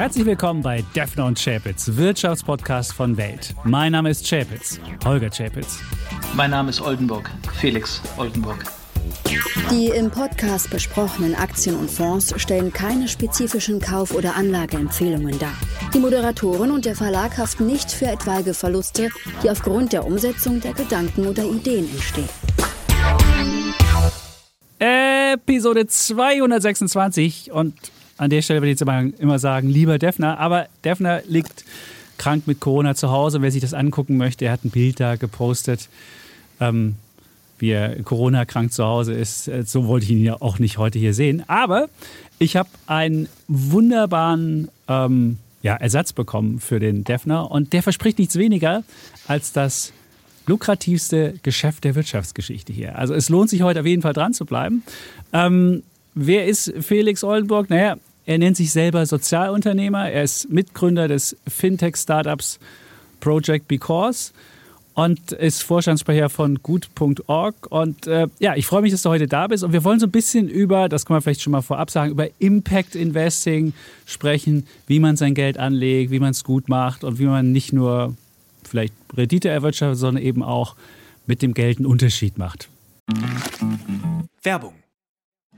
Herzlich willkommen bei Defner und Chapitz, Wirtschaftspodcast von Welt. Mein Name ist Chapitz, Holger Chapitz. Mein Name ist Oldenburg, Felix Oldenburg. Die im Podcast besprochenen Aktien und Fonds stellen keine spezifischen Kauf- oder Anlageempfehlungen dar. Die Moderatoren und der Verlag haften nicht für etwaige Verluste, die aufgrund der Umsetzung der Gedanken oder Ideen entstehen. Episode 226 und an der Stelle würde ich jetzt immer sagen, lieber Defner, aber Defner liegt krank mit Corona zu Hause. Wer sich das angucken möchte, er hat ein Bild da gepostet. Ähm, wie er Corona-krank zu Hause ist. Äh, so wollte ich ihn ja auch nicht heute hier sehen. Aber ich habe einen wunderbaren ähm, ja, Ersatz bekommen für den Defner und der verspricht nichts weniger als das lukrativste Geschäft der Wirtschaftsgeschichte hier. Also es lohnt sich heute auf jeden Fall dran zu bleiben. Ähm, wer ist Felix Oldenburg? Naja, er nennt sich selber Sozialunternehmer. Er ist Mitgründer des Fintech-Startups Project Because und ist Vorstandssprecher von gut.org. Und äh, ja, ich freue mich, dass du heute da bist. Und wir wollen so ein bisschen über, das kann man vielleicht schon mal vorab sagen, über Impact Investing sprechen, wie man sein Geld anlegt, wie man es gut macht und wie man nicht nur vielleicht Rendite erwirtschaftet, sondern eben auch mit dem Geld einen Unterschied macht. Werbung.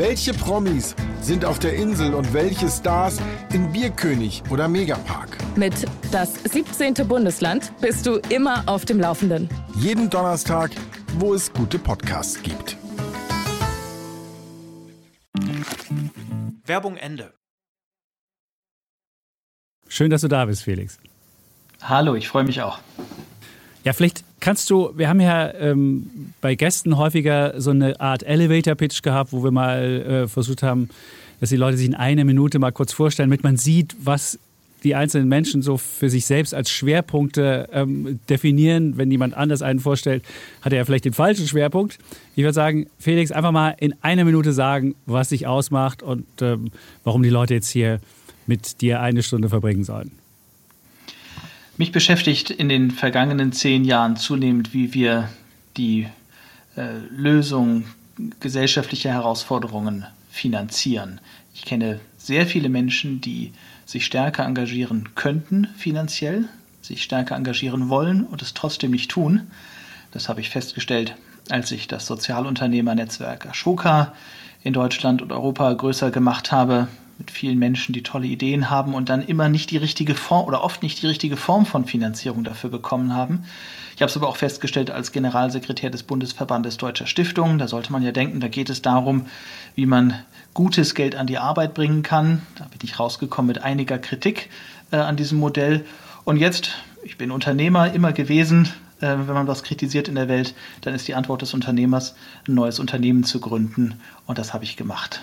Welche Promis sind auf der Insel und welche Stars in Bierkönig oder Megapark? Mit Das 17. Bundesland bist du immer auf dem Laufenden. Jeden Donnerstag, wo es gute Podcasts gibt. Werbung Ende. Schön, dass du da bist, Felix. Hallo, ich freue mich auch. Ja, vielleicht kannst du, wir haben ja ähm, bei Gästen häufiger so eine Art Elevator-Pitch gehabt, wo wir mal äh, versucht haben, dass die Leute sich in einer Minute mal kurz vorstellen, damit man sieht, was die einzelnen Menschen so für sich selbst als Schwerpunkte ähm, definieren. Wenn jemand anders einen vorstellt, hat er ja vielleicht den falschen Schwerpunkt. Ich würde sagen, Felix, einfach mal in einer Minute sagen, was dich ausmacht und ähm, warum die Leute jetzt hier mit dir eine Stunde verbringen sollen. Mich beschäftigt in den vergangenen zehn Jahren zunehmend, wie wir die äh, Lösung gesellschaftlicher Herausforderungen finanzieren. Ich kenne sehr viele Menschen, die sich stärker engagieren könnten finanziell, sich stärker engagieren wollen und es trotzdem nicht tun. Das habe ich festgestellt, als ich das Sozialunternehmernetzwerk Ashoka in Deutschland und Europa größer gemacht habe, mit vielen Menschen, die tolle Ideen haben und dann immer nicht die richtige Form oder oft nicht die richtige Form von Finanzierung dafür bekommen haben. Ich habe es aber auch festgestellt als Generalsekretär des Bundesverbandes Deutscher Stiftungen. Da sollte man ja denken, da geht es darum, wie man gutes Geld an die Arbeit bringen kann. Da bin ich rausgekommen mit einiger Kritik äh, an diesem Modell. Und jetzt, ich bin Unternehmer immer gewesen, äh, wenn man was kritisiert in der Welt, dann ist die Antwort des Unternehmers, ein neues Unternehmen zu gründen. Und das habe ich gemacht.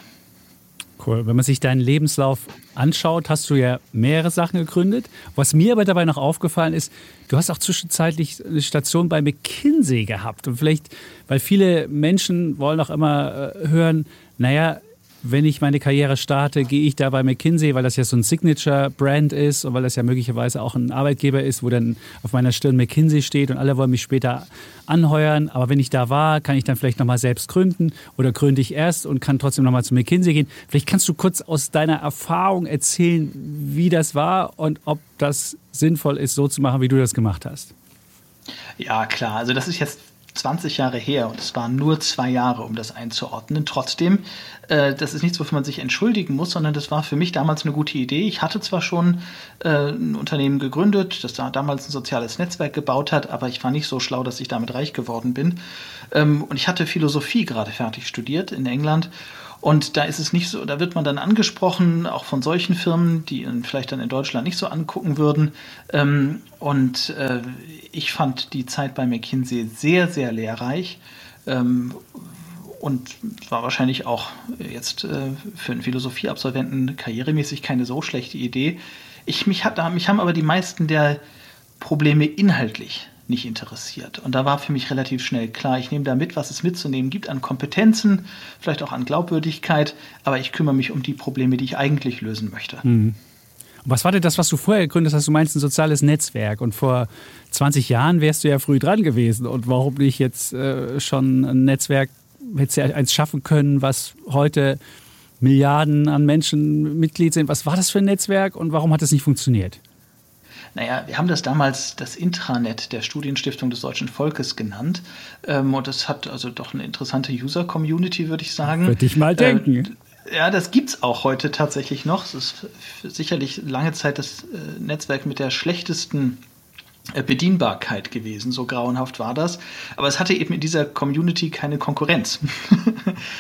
Cool. Wenn man sich deinen Lebenslauf anschaut, hast du ja mehrere Sachen gegründet. Was mir aber dabei noch aufgefallen ist, du hast auch zwischenzeitlich eine Station bei McKinsey gehabt. Und vielleicht, weil viele Menschen wollen auch immer äh, hören, naja, wenn ich meine Karriere starte, gehe ich da bei McKinsey, weil das ja so ein Signature-Brand ist und weil das ja möglicherweise auch ein Arbeitgeber ist, wo dann auf meiner Stirn McKinsey steht und alle wollen mich später anheuern. Aber wenn ich da war, kann ich dann vielleicht nochmal selbst gründen oder gründe ich erst und kann trotzdem nochmal zu McKinsey gehen. Vielleicht kannst du kurz aus deiner Erfahrung erzählen, wie das war und ob das sinnvoll ist, so zu machen, wie du das gemacht hast. Ja, klar. Also das ist jetzt 20 Jahre her und es waren nur zwei Jahre, um das einzuordnen. Trotzdem, äh, das ist nichts, wofür man sich entschuldigen muss, sondern das war für mich damals eine gute Idee. Ich hatte zwar schon äh, ein Unternehmen gegründet, das da damals ein soziales Netzwerk gebaut hat, aber ich war nicht so schlau, dass ich damit reich geworden bin. Ähm, und ich hatte Philosophie gerade fertig studiert in England und da ist es nicht so, da wird man dann angesprochen, auch von solchen Firmen, die ihn vielleicht dann in Deutschland nicht so angucken würden. Ähm, und äh, ich fand die Zeit bei McKinsey sehr, sehr lehrreich. Ähm, und war wahrscheinlich auch jetzt äh, für einen Philosophieabsolventen karrieremäßig keine so schlechte Idee. Ich, mich, hat, mich haben aber die meisten der Probleme inhaltlich nicht interessiert. Und da war für mich relativ schnell klar, ich nehme da mit, was es mitzunehmen gibt an Kompetenzen, vielleicht auch an Glaubwürdigkeit, aber ich kümmere mich um die Probleme, die ich eigentlich lösen möchte. Mhm. Was war denn das, was du vorher gegründet hast? Du meinst ein soziales Netzwerk und vor 20 Jahren wärst du ja früh dran gewesen. Und warum nicht jetzt äh, schon ein Netzwerk, hättest du ja eins schaffen können, was heute Milliarden an Menschen Mitglied sind? Was war das für ein Netzwerk und warum hat es nicht funktioniert? Naja, wir haben das damals das Intranet der Studienstiftung des deutschen Volkes genannt. Ähm, und das hat also doch eine interessante User-Community, würde ich sagen. Würde ich mal denken. Äh, ja, das gibt es auch heute tatsächlich noch. Es ist sicherlich lange Zeit das äh, Netzwerk mit der schlechtesten äh, Bedienbarkeit gewesen, so grauenhaft war das. Aber es hatte eben in dieser Community keine Konkurrenz.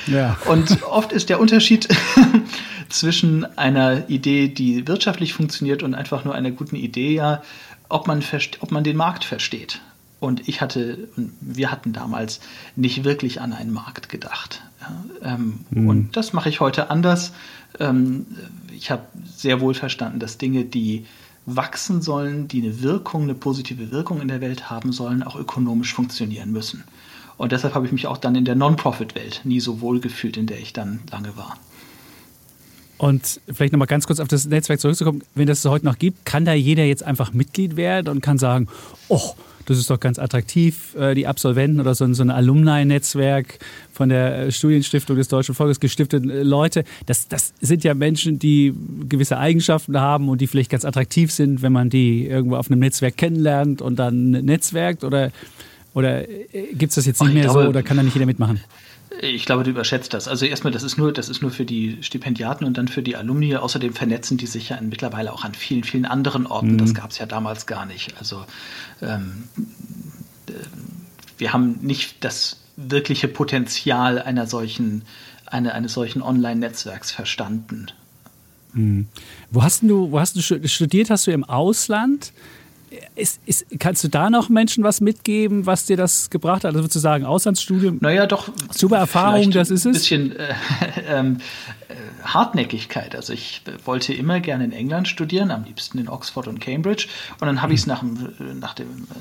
Ja. Und oft ist der Unterschied zwischen einer Idee, die wirtschaftlich funktioniert und einfach nur einer guten Idee, ja, ob man, ob man den Markt versteht. Und ich hatte, wir hatten damals nicht wirklich an einen Markt gedacht. Ja, ähm, mhm. Und das mache ich heute anders. Ähm, ich habe sehr wohl verstanden, dass Dinge, die wachsen sollen, die eine Wirkung, eine positive Wirkung in der Welt haben sollen, auch ökonomisch funktionieren müssen. Und deshalb habe ich mich auch dann in der Non-Profit-Welt nie so wohl gefühlt, in der ich dann lange war. Und vielleicht nochmal ganz kurz auf das Netzwerk zurückzukommen, wenn das heute noch gibt, kann da jeder jetzt einfach Mitglied werden und kann sagen, oh, das ist doch ganz attraktiv, äh, die Absolventen oder so ein, Alumni-Netzwerk von der äh, Studienstiftung des Deutschen Volkes gestifteten äh, Leute, das, das sind ja Menschen, die gewisse Eigenschaften haben und die vielleicht ganz attraktiv sind, wenn man die irgendwo auf einem Netzwerk kennenlernt und dann netzwerkt oder, oder gibt es das jetzt nicht mehr glaube, so oder kann da nicht jeder mitmachen? Ich glaube, du überschätzt das. Also erstmal, das ist nur, das ist nur für die Stipendiaten und dann für die Alumni. Außerdem vernetzen die sich ja mittlerweile auch an vielen, vielen anderen Orten. Mhm. Das gab es ja damals gar nicht. Also ähm, äh, wir haben nicht das wirkliche Potenzial einer solchen, eine, eines solchen Online-Netzwerks verstanden. Mhm. Wo hast du, wo hast du studiert? Hast du im Ausland? Ist, ist, kannst du da noch Menschen was mitgeben, was dir das gebracht hat? Also würdest du sagen, Auslandsstudium? Naja, doch. Super Erfahrung, das ist es? Ein bisschen äh, ähm, äh, Hartnäckigkeit. Also ich wollte immer gerne in England studieren, am liebsten in Oxford und Cambridge. Und dann habe ich es nach, nach,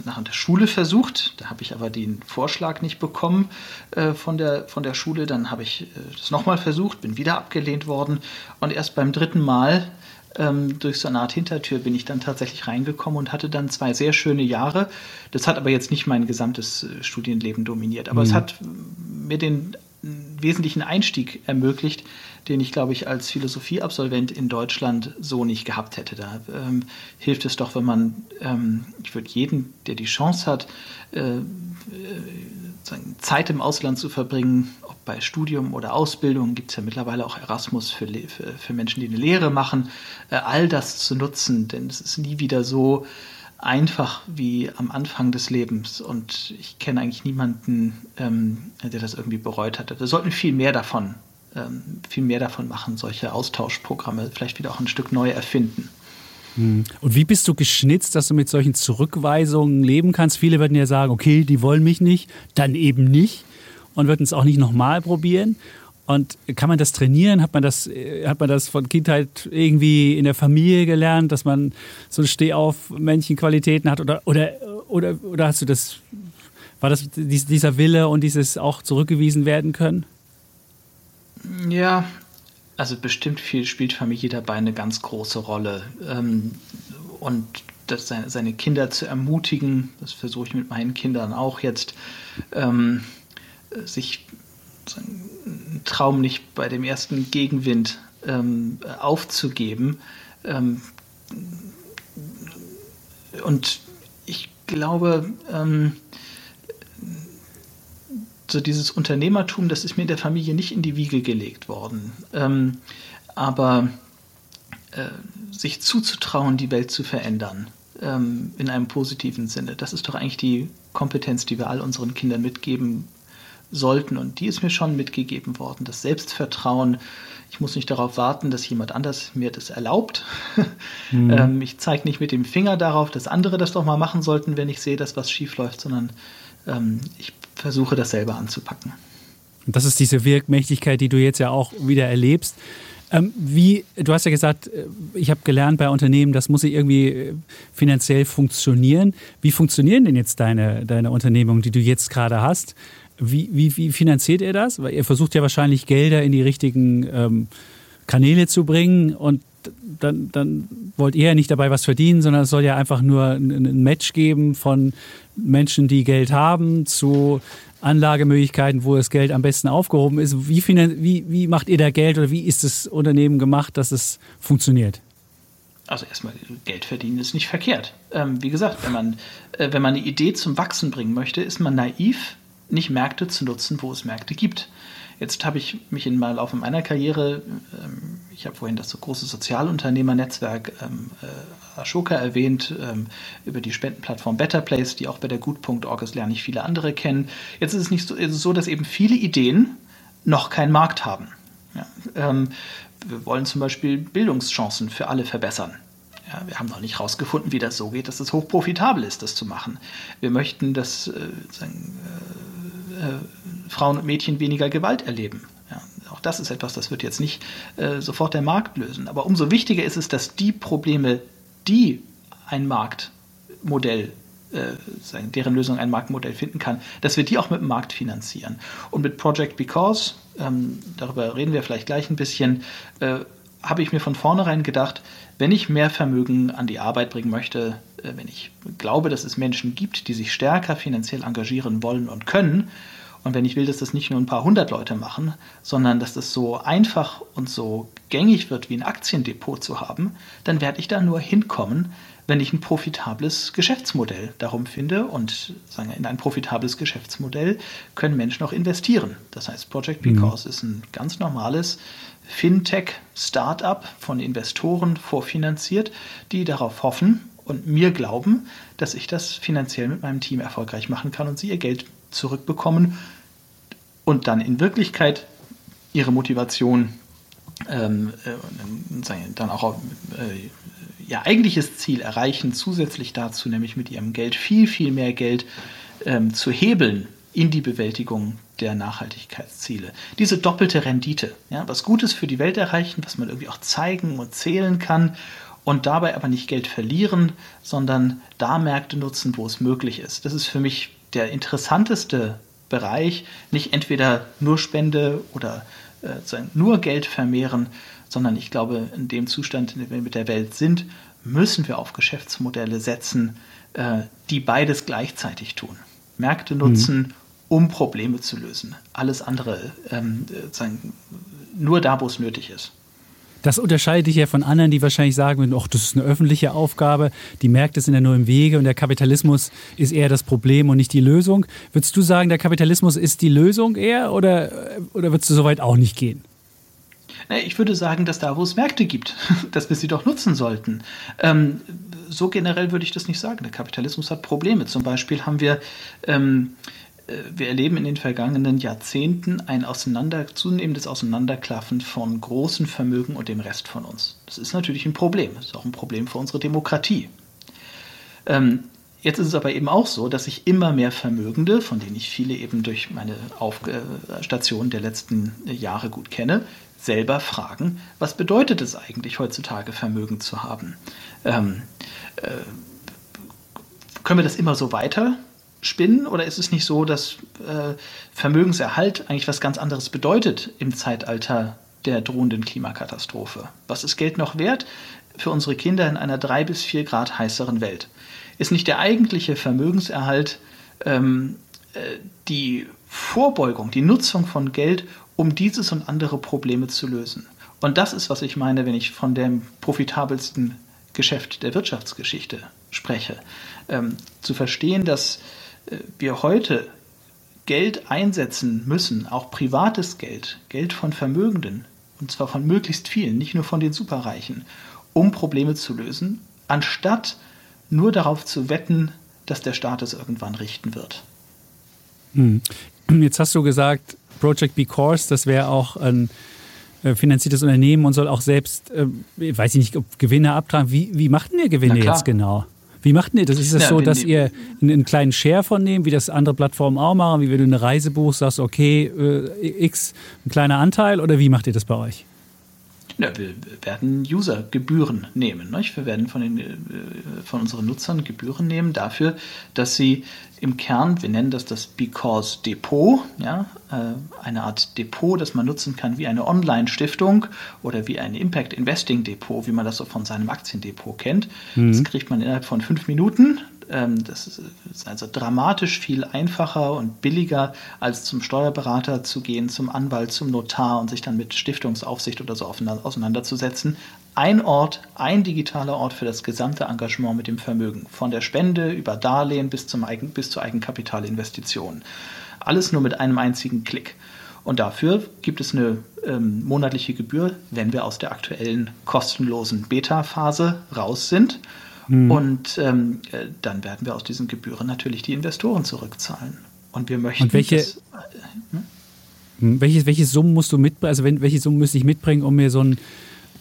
nach der Schule versucht. Da habe ich aber den Vorschlag nicht bekommen äh, von, der, von der Schule. Dann habe ich es äh, nochmal versucht, bin wieder abgelehnt worden. Und erst beim dritten Mal ähm, durch so eine Art Hintertür bin ich dann tatsächlich reingekommen und hatte dann zwei sehr schöne Jahre. Das hat aber jetzt nicht mein gesamtes äh, Studienleben dominiert, aber mhm. es hat mir den wesentlichen Einstieg ermöglicht, den ich, glaube ich, als Philosophieabsolvent in Deutschland so nicht gehabt hätte. Da ähm, hilft es doch, wenn man, ähm, ich würde jeden, der die Chance hat, äh, äh Zeit im Ausland zu verbringen, ob bei Studium oder Ausbildung, gibt es ja mittlerweile auch Erasmus für, für, für, Menschen, die eine Lehre machen, äh, all das zu nutzen, denn es ist nie wieder so einfach wie am Anfang des Lebens und ich kenne eigentlich niemanden, ähm, der das irgendwie bereut hat. Wir sollten viel mehr davon, ähm, viel mehr davon machen, solche Austauschprogramme vielleicht wieder auch ein Stück neu erfinden. Hm. Und wie bist du geschnitzt, dass du mit solchen Zurückweisungen leben kannst? Viele würden ja sagen, okay, die wollen mich nicht, dann eben nicht und würden es auch nicht nochmal probieren. Und kann man das trainieren? Hat man das, äh, hat man das von Kindheit irgendwie in der Familie gelernt, dass man so Stehauf-Männchen-Qualitäten hat? Oder, oder, oder, oder hast du das, war das dieser Wille und dieses auch zurückgewiesen werden können? Ja, also bestimmt viel spielt Familie dabei eine ganz große Rolle. Ähm, und das, seine, Kinder zu ermutigen, das versuche ich mit meinen Kindern auch jetzt, ähm, sich einen Traum nicht bei dem ersten Gegenwind ähm, aufzugeben. Und ich glaube, so dieses Unternehmertum, das ist mir in der Familie nicht in die Wiege gelegt worden. Ähm, aber äh, sich zuzutrauen, die Welt zu verändern, ähm, in einem positiven Sinne, das ist doch eigentlich die Kompetenz, die wir all unseren Kindern mitgeben sollten. Und die ist mir schon mitgegeben worden. Das Selbstvertrauen, ich muss nicht darauf warten, dass jemand anders mir das erlaubt. Mhm. ähm, ich zeige nicht mit dem Finger darauf, dass andere das doch mal machen sollten, wenn ich sehe, dass was schief läuft, sondern ähm, ich versuche das selber anzupacken. Und das ist diese Wirkmächtigkeit, die du jetzt ja auch wieder erlebst. Ähm, wie, du hast ja gesagt, äh, ich habe gelernt bei Unternehmen, das muss irgendwie äh, finanziell funktionieren. Wie funktionieren denn jetzt deine, deine Unternehmungen, die du jetzt gerade hast? Wie, wie, wie finanziert ihr das? Weil ihr versucht ja wahrscheinlich Gelder in die richtigen ähm, Kanäle zu bringen und dann, dann wollt ihr ja nicht dabei was verdienen, sondern es soll ja einfach nur ein, Match geben von Menschen, die Geld haben, zu Anlagemöglichkeiten, wo das Geld am besten aufgehoben ist. Wie, wie, wie macht ihr da Geld oder wie ist das Unternehmen gemacht, dass es funktioniert? Also erstmal Geld verdienen ist nicht verkehrt. Ähm, wie gesagt, wenn man, äh, wenn man eine Idee zum Wachsen bringen möchte, ist man naiv, nicht Märkte zu nutzen, wo es Märkte gibt. Jetzt habe ich mich in mal auf meiner Karriere, ähm, ich habe vorhin das so große Sozialunternehmernetzwerk ähm, äh, Ashoka erwähnt, ähm, über die Spendenplattform Better Place, die auch bei der Gut.org ist, lerne ich viele andere kennen. Jetzt ist es nicht so, ist es so dass eben viele Ideen noch keinen Markt haben. Ja, ähm, wir wollen zum Beispiel Bildungschancen für alle verbessern. Ja, wir haben noch nicht herausgefunden, wie das so geht, dass es hochprofitabel ist, das zu machen. Wir möchten, dass äh, sagen, äh, Frauen und Mädchen weniger Gewalt erleben. Das ist etwas, das wird jetzt nicht äh, sofort der Markt lösen. Aber umso wichtiger ist es, dass die Probleme, die ein Marktmodell äh, deren Lösung ein Marktmodell finden kann, dass wir die auch mit dem Markt finanzieren. Und mit Project Because, ähm, darüber reden wir vielleicht gleich ein bisschen, äh, habe ich mir von vornherein gedacht, wenn ich mehr Vermögen an die Arbeit bringen möchte, äh, wenn ich glaube, dass es Menschen gibt, die sich stärker finanziell engagieren wollen und können, und wenn ich will, dass das nicht nur ein paar hundert Leute machen, sondern dass das so einfach und so gängig wird, wie ein Aktiendepot zu haben, dann werde ich da nur hinkommen, wenn ich ein profitables Geschäftsmodell darum finde. Und sagen wir, in ein profitables Geschäftsmodell können Menschen auch investieren. Das heißt, Project Because mhm. ist ein ganz normales Fintech-Startup von Investoren vorfinanziert, die darauf hoffen und mir glauben, dass ich das finanziell mit meinem Team erfolgreich machen kann und sie ihr Geld zurückbekommen und dann in Wirklichkeit ihre Motivation ähm, äh, dann auch äh, ihr eigentliches Ziel erreichen, zusätzlich dazu, nämlich mit ihrem Geld viel, viel mehr Geld ähm, zu hebeln in die Bewältigung der Nachhaltigkeitsziele. Diese doppelte Rendite, ja, was Gutes für die Welt erreichen, was man irgendwie auch zeigen und zählen kann und dabei aber nicht Geld verlieren, sondern da Märkte nutzen, wo es möglich ist. Das ist für mich der interessanteste Bereich, nicht entweder nur Spende oder äh, nur Geld vermehren, sondern ich glaube, in dem Zustand, in dem wir mit der Welt sind, müssen wir auf Geschäftsmodelle setzen, äh, die beides gleichzeitig tun. Märkte nutzen, mhm. um Probleme zu lösen. Alles andere ähm, nur da, wo es nötig ist. Das unterscheidet dich ja von anderen, die wahrscheinlich sagen, ach, das ist eine öffentliche Aufgabe, die Märkte sind ja nur im Wege und der Kapitalismus ist eher das Problem und nicht die Lösung. Würdest du sagen, der Kapitalismus ist die Lösung eher oder, oder würdest du so weit auch nicht gehen? Ich würde sagen, dass da, wo es Märkte gibt, dass wir sie doch nutzen sollten. Ähm, so generell würde ich das nicht sagen. Der Kapitalismus hat Probleme. Zum Beispiel haben wir ähm, äh, wir erleben in den vergangenen Jahrzehnten ein auseinander, zunehmendes Auseinanderklaffen von großen Vermögen und dem Rest von uns. Das ist natürlich ein Problem. Das ist auch ein Problem für unsere Demokratie. Ähm, jetzt ist es aber eben auch so, dass sich immer mehr Vermögende, von denen ich viele eben durch meine Auf äh, Stationen der letzten Jahre gut kenne, selber fragen, was bedeutet es eigentlich heutzutage, Vermögen zu haben? Ähm, äh, können wir das immer so weiter spinnen oder ist es nicht so, dass äh, Vermögenserhalt eigentlich was ganz anderes bedeutet im Zeitalter der drohenden Klimakatastrophe? Was ist Geld noch wert für unsere Kinder in einer drei bis vier Grad heißeren Welt? Ist nicht der eigentliche Vermögenserhalt ähm, äh, die Vorbeugung, die Nutzung von Geld, um dieses und andere Probleme zu lösen? Und das ist, was ich meine, wenn ich von dem profitabelsten Geschäft der Wirtschaftsgeschichte spreche. Ähm, zu verstehen, dass wir heute Geld einsetzen müssen, auch privates Geld, Geld von Vermögenden, und zwar von möglichst vielen, nicht nur von den Superreichen, um Probleme zu lösen, anstatt nur darauf zu wetten, dass der Staat es irgendwann richten wird. Hm. Jetzt hast du gesagt, Project Be Course, das wäre auch ein äh, finanziertes Unternehmen und soll auch selbst, äh, weiß ich nicht, ob Gewinne abtragen. Wie, wie macht denn ihr Gewinne jetzt genau? Wie macht ihr das? Ist das ja, so, dass ihr einen kleinen Share von nehmt, wie das andere Plattformen auch machen, wie wenn du eine Reise buchst, sagst, okay, äh, X, ein kleiner Anteil oder wie macht ihr das bei euch? Ja, wir werden User-Gebühren nehmen. Nicht? Wir werden von, den, äh, von unseren Nutzern Gebühren nehmen dafür, dass sie im Kern, wir nennen das das Because Depot, ja, äh, eine Art Depot, das man nutzen kann wie eine Online-Stiftung oder wie ein Impact Investing Depot, wie man das so von seinem Aktiendepot kennt. Mhm. Das kriegt man innerhalb von fünf Minuten. Ähm, das ist also dramatisch viel einfacher und billiger, als zum Steuerberater zu gehen, zum Anwalt, zum Notar und sich dann mit Stiftungsaufsicht oder so auseinanderzusetzen. Ein Ort, ein digitaler Ort für das gesamte Engagement mit dem Vermögen. Von der Spende über Darlehen bis, zum Eigen, bis zur Eigenkapitalinvestition. Alles nur mit einem einzigen Klick. Und dafür gibt es eine ähm, monatliche Gebühr, wenn wir aus der aktuellen kostenlosen Beta-Phase raus sind. Mhm. Und ähm, äh, dann werden wir aus diesen Gebühren natürlich die Investoren zurückzahlen. Und wir möchten. Und welche, das, äh, hm? welche, welche Summen musst du mitbringen? Also, wenn, welche Summen müsste ich mitbringen, um mir so ein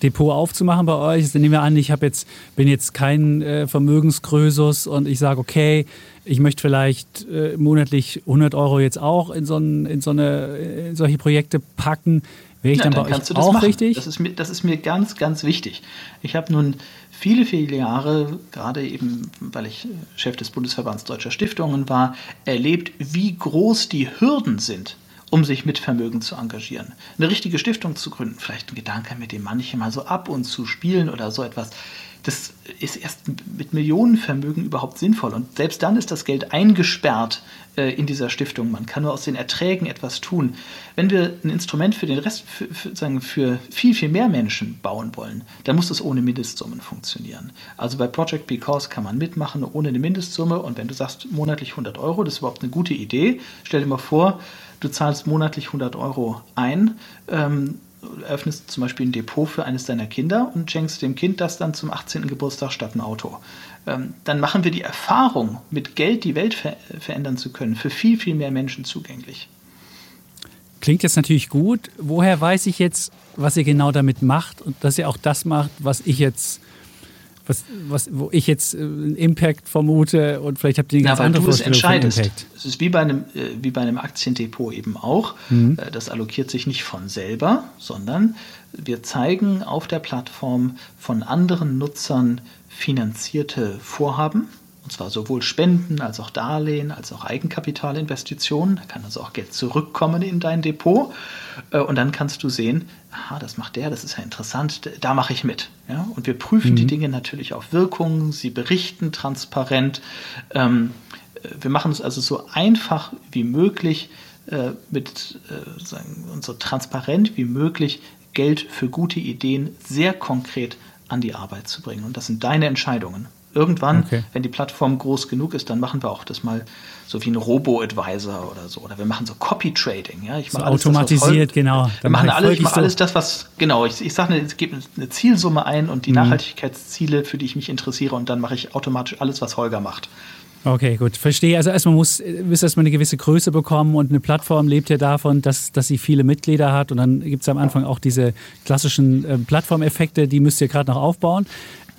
Depot aufzumachen bei euch? Also nehmen wir an, ich habe jetzt, bin jetzt kein äh, Vermögensgrößus und ich sage, okay, ich möchte vielleicht äh, monatlich 100 Euro jetzt auch in, so, ein, in so eine, in solche Projekte packen. Wäre ich ja, dann, dann bei euch auch machen. richtig? Das ist, mir, das ist mir ganz, ganz wichtig. Ich habe nun viele, viele Jahre, gerade eben, weil ich Chef des Bundesverbands Deutscher Stiftungen war, erlebt, wie groß die Hürden sind, um sich mit Vermögen zu engagieren. Eine richtige Stiftung zu gründen, vielleicht ein Gedanke, mit dem manche mal so ab und zu spielen oder so etwas, das ist erst mit Millionenvermögen überhaupt sinnvoll. Und selbst dann ist das Geld eingesperrt äh, in dieser Stiftung. Man kann nur aus den Erträgen etwas tun. Wenn wir ein Instrument für den Rest, für, für, sagen, für viel, viel mehr Menschen bauen wollen, dann muss das ohne Mindestsummen funktionieren. Also bei Project Because kann man mitmachen ohne eine Mindestsumme. Und wenn du sagst monatlich 100 Euro, das ist überhaupt eine gute Idee. Stell dir mal vor, du zahlst monatlich 100 Euro ein. Ähm, öffnest zum Beispiel ein Depot für eines deiner Kinder und schenkst dem Kind das dann zum 18. Geburtstag statt ein Auto. Ähm, dann machen wir die Erfahrung, mit Geld die Welt ver verändern zu können, für viel, viel mehr Menschen zugänglich. Klingt jetzt natürlich gut. Woher weiß ich jetzt, was ihr genau damit macht und dass ihr auch das macht, was ich jetzt was, was, wo ich jetzt äh, einen Impact vermute und vielleicht habt ihr eine ganz ja, andere du Vorstellung entscheidest. Impact. Es ist wie bei einem, äh, wie bei einem Aktiendepot eben auch. Mhm. Äh, das allokiert sich nicht von selber, sondern wir zeigen auf der Plattform von anderen Nutzern finanzierte Vorhaben und zwar sowohl Spenden als auch Darlehen, als auch Eigenkapitalinvestitionen. Da kann also auch Geld zurückkommen in dein Depot. Und dann kannst du sehen, aha, das macht der, das ist ja interessant, da mache ich mit. Ja? Und wir prüfen mhm. die Dinge natürlich auf Wirkungen, sie berichten transparent. Ähm, äh, wir machen es also so einfach wie möglich, äh, mit, sagen, und so transparent wie möglich Geld für gute Ideen sehr konkret an die Arbeit zu bringen. Und das sind deine Entscheidungen. Irgendwann, okay. wenn die Plattform groß genug ist, dann machen wir auch das mal so wie ein Robo-Advisor oder so. Oder wir machen so Copy-Trading. Ja? Ich so automatisiert, das, genau. Wir machen alle, ich mache alles das, was, genau, ich, ich sage, es gibt eine Zielsumme ein und die mhm. Nachhaltigkeitsziele, für die ich mich interessiere und dann mache ich automatisch alles, was Holger macht. Okay, gut, verstehe. Also erstmal muss, muss erstmal eine gewisse Größe bekommen und eine Plattform lebt ja davon, dass, dass sie viele Mitglieder hat und dann gibt es am Anfang auch diese klassischen äh, Plattformeffekte, die müsst ihr gerade noch aufbauen.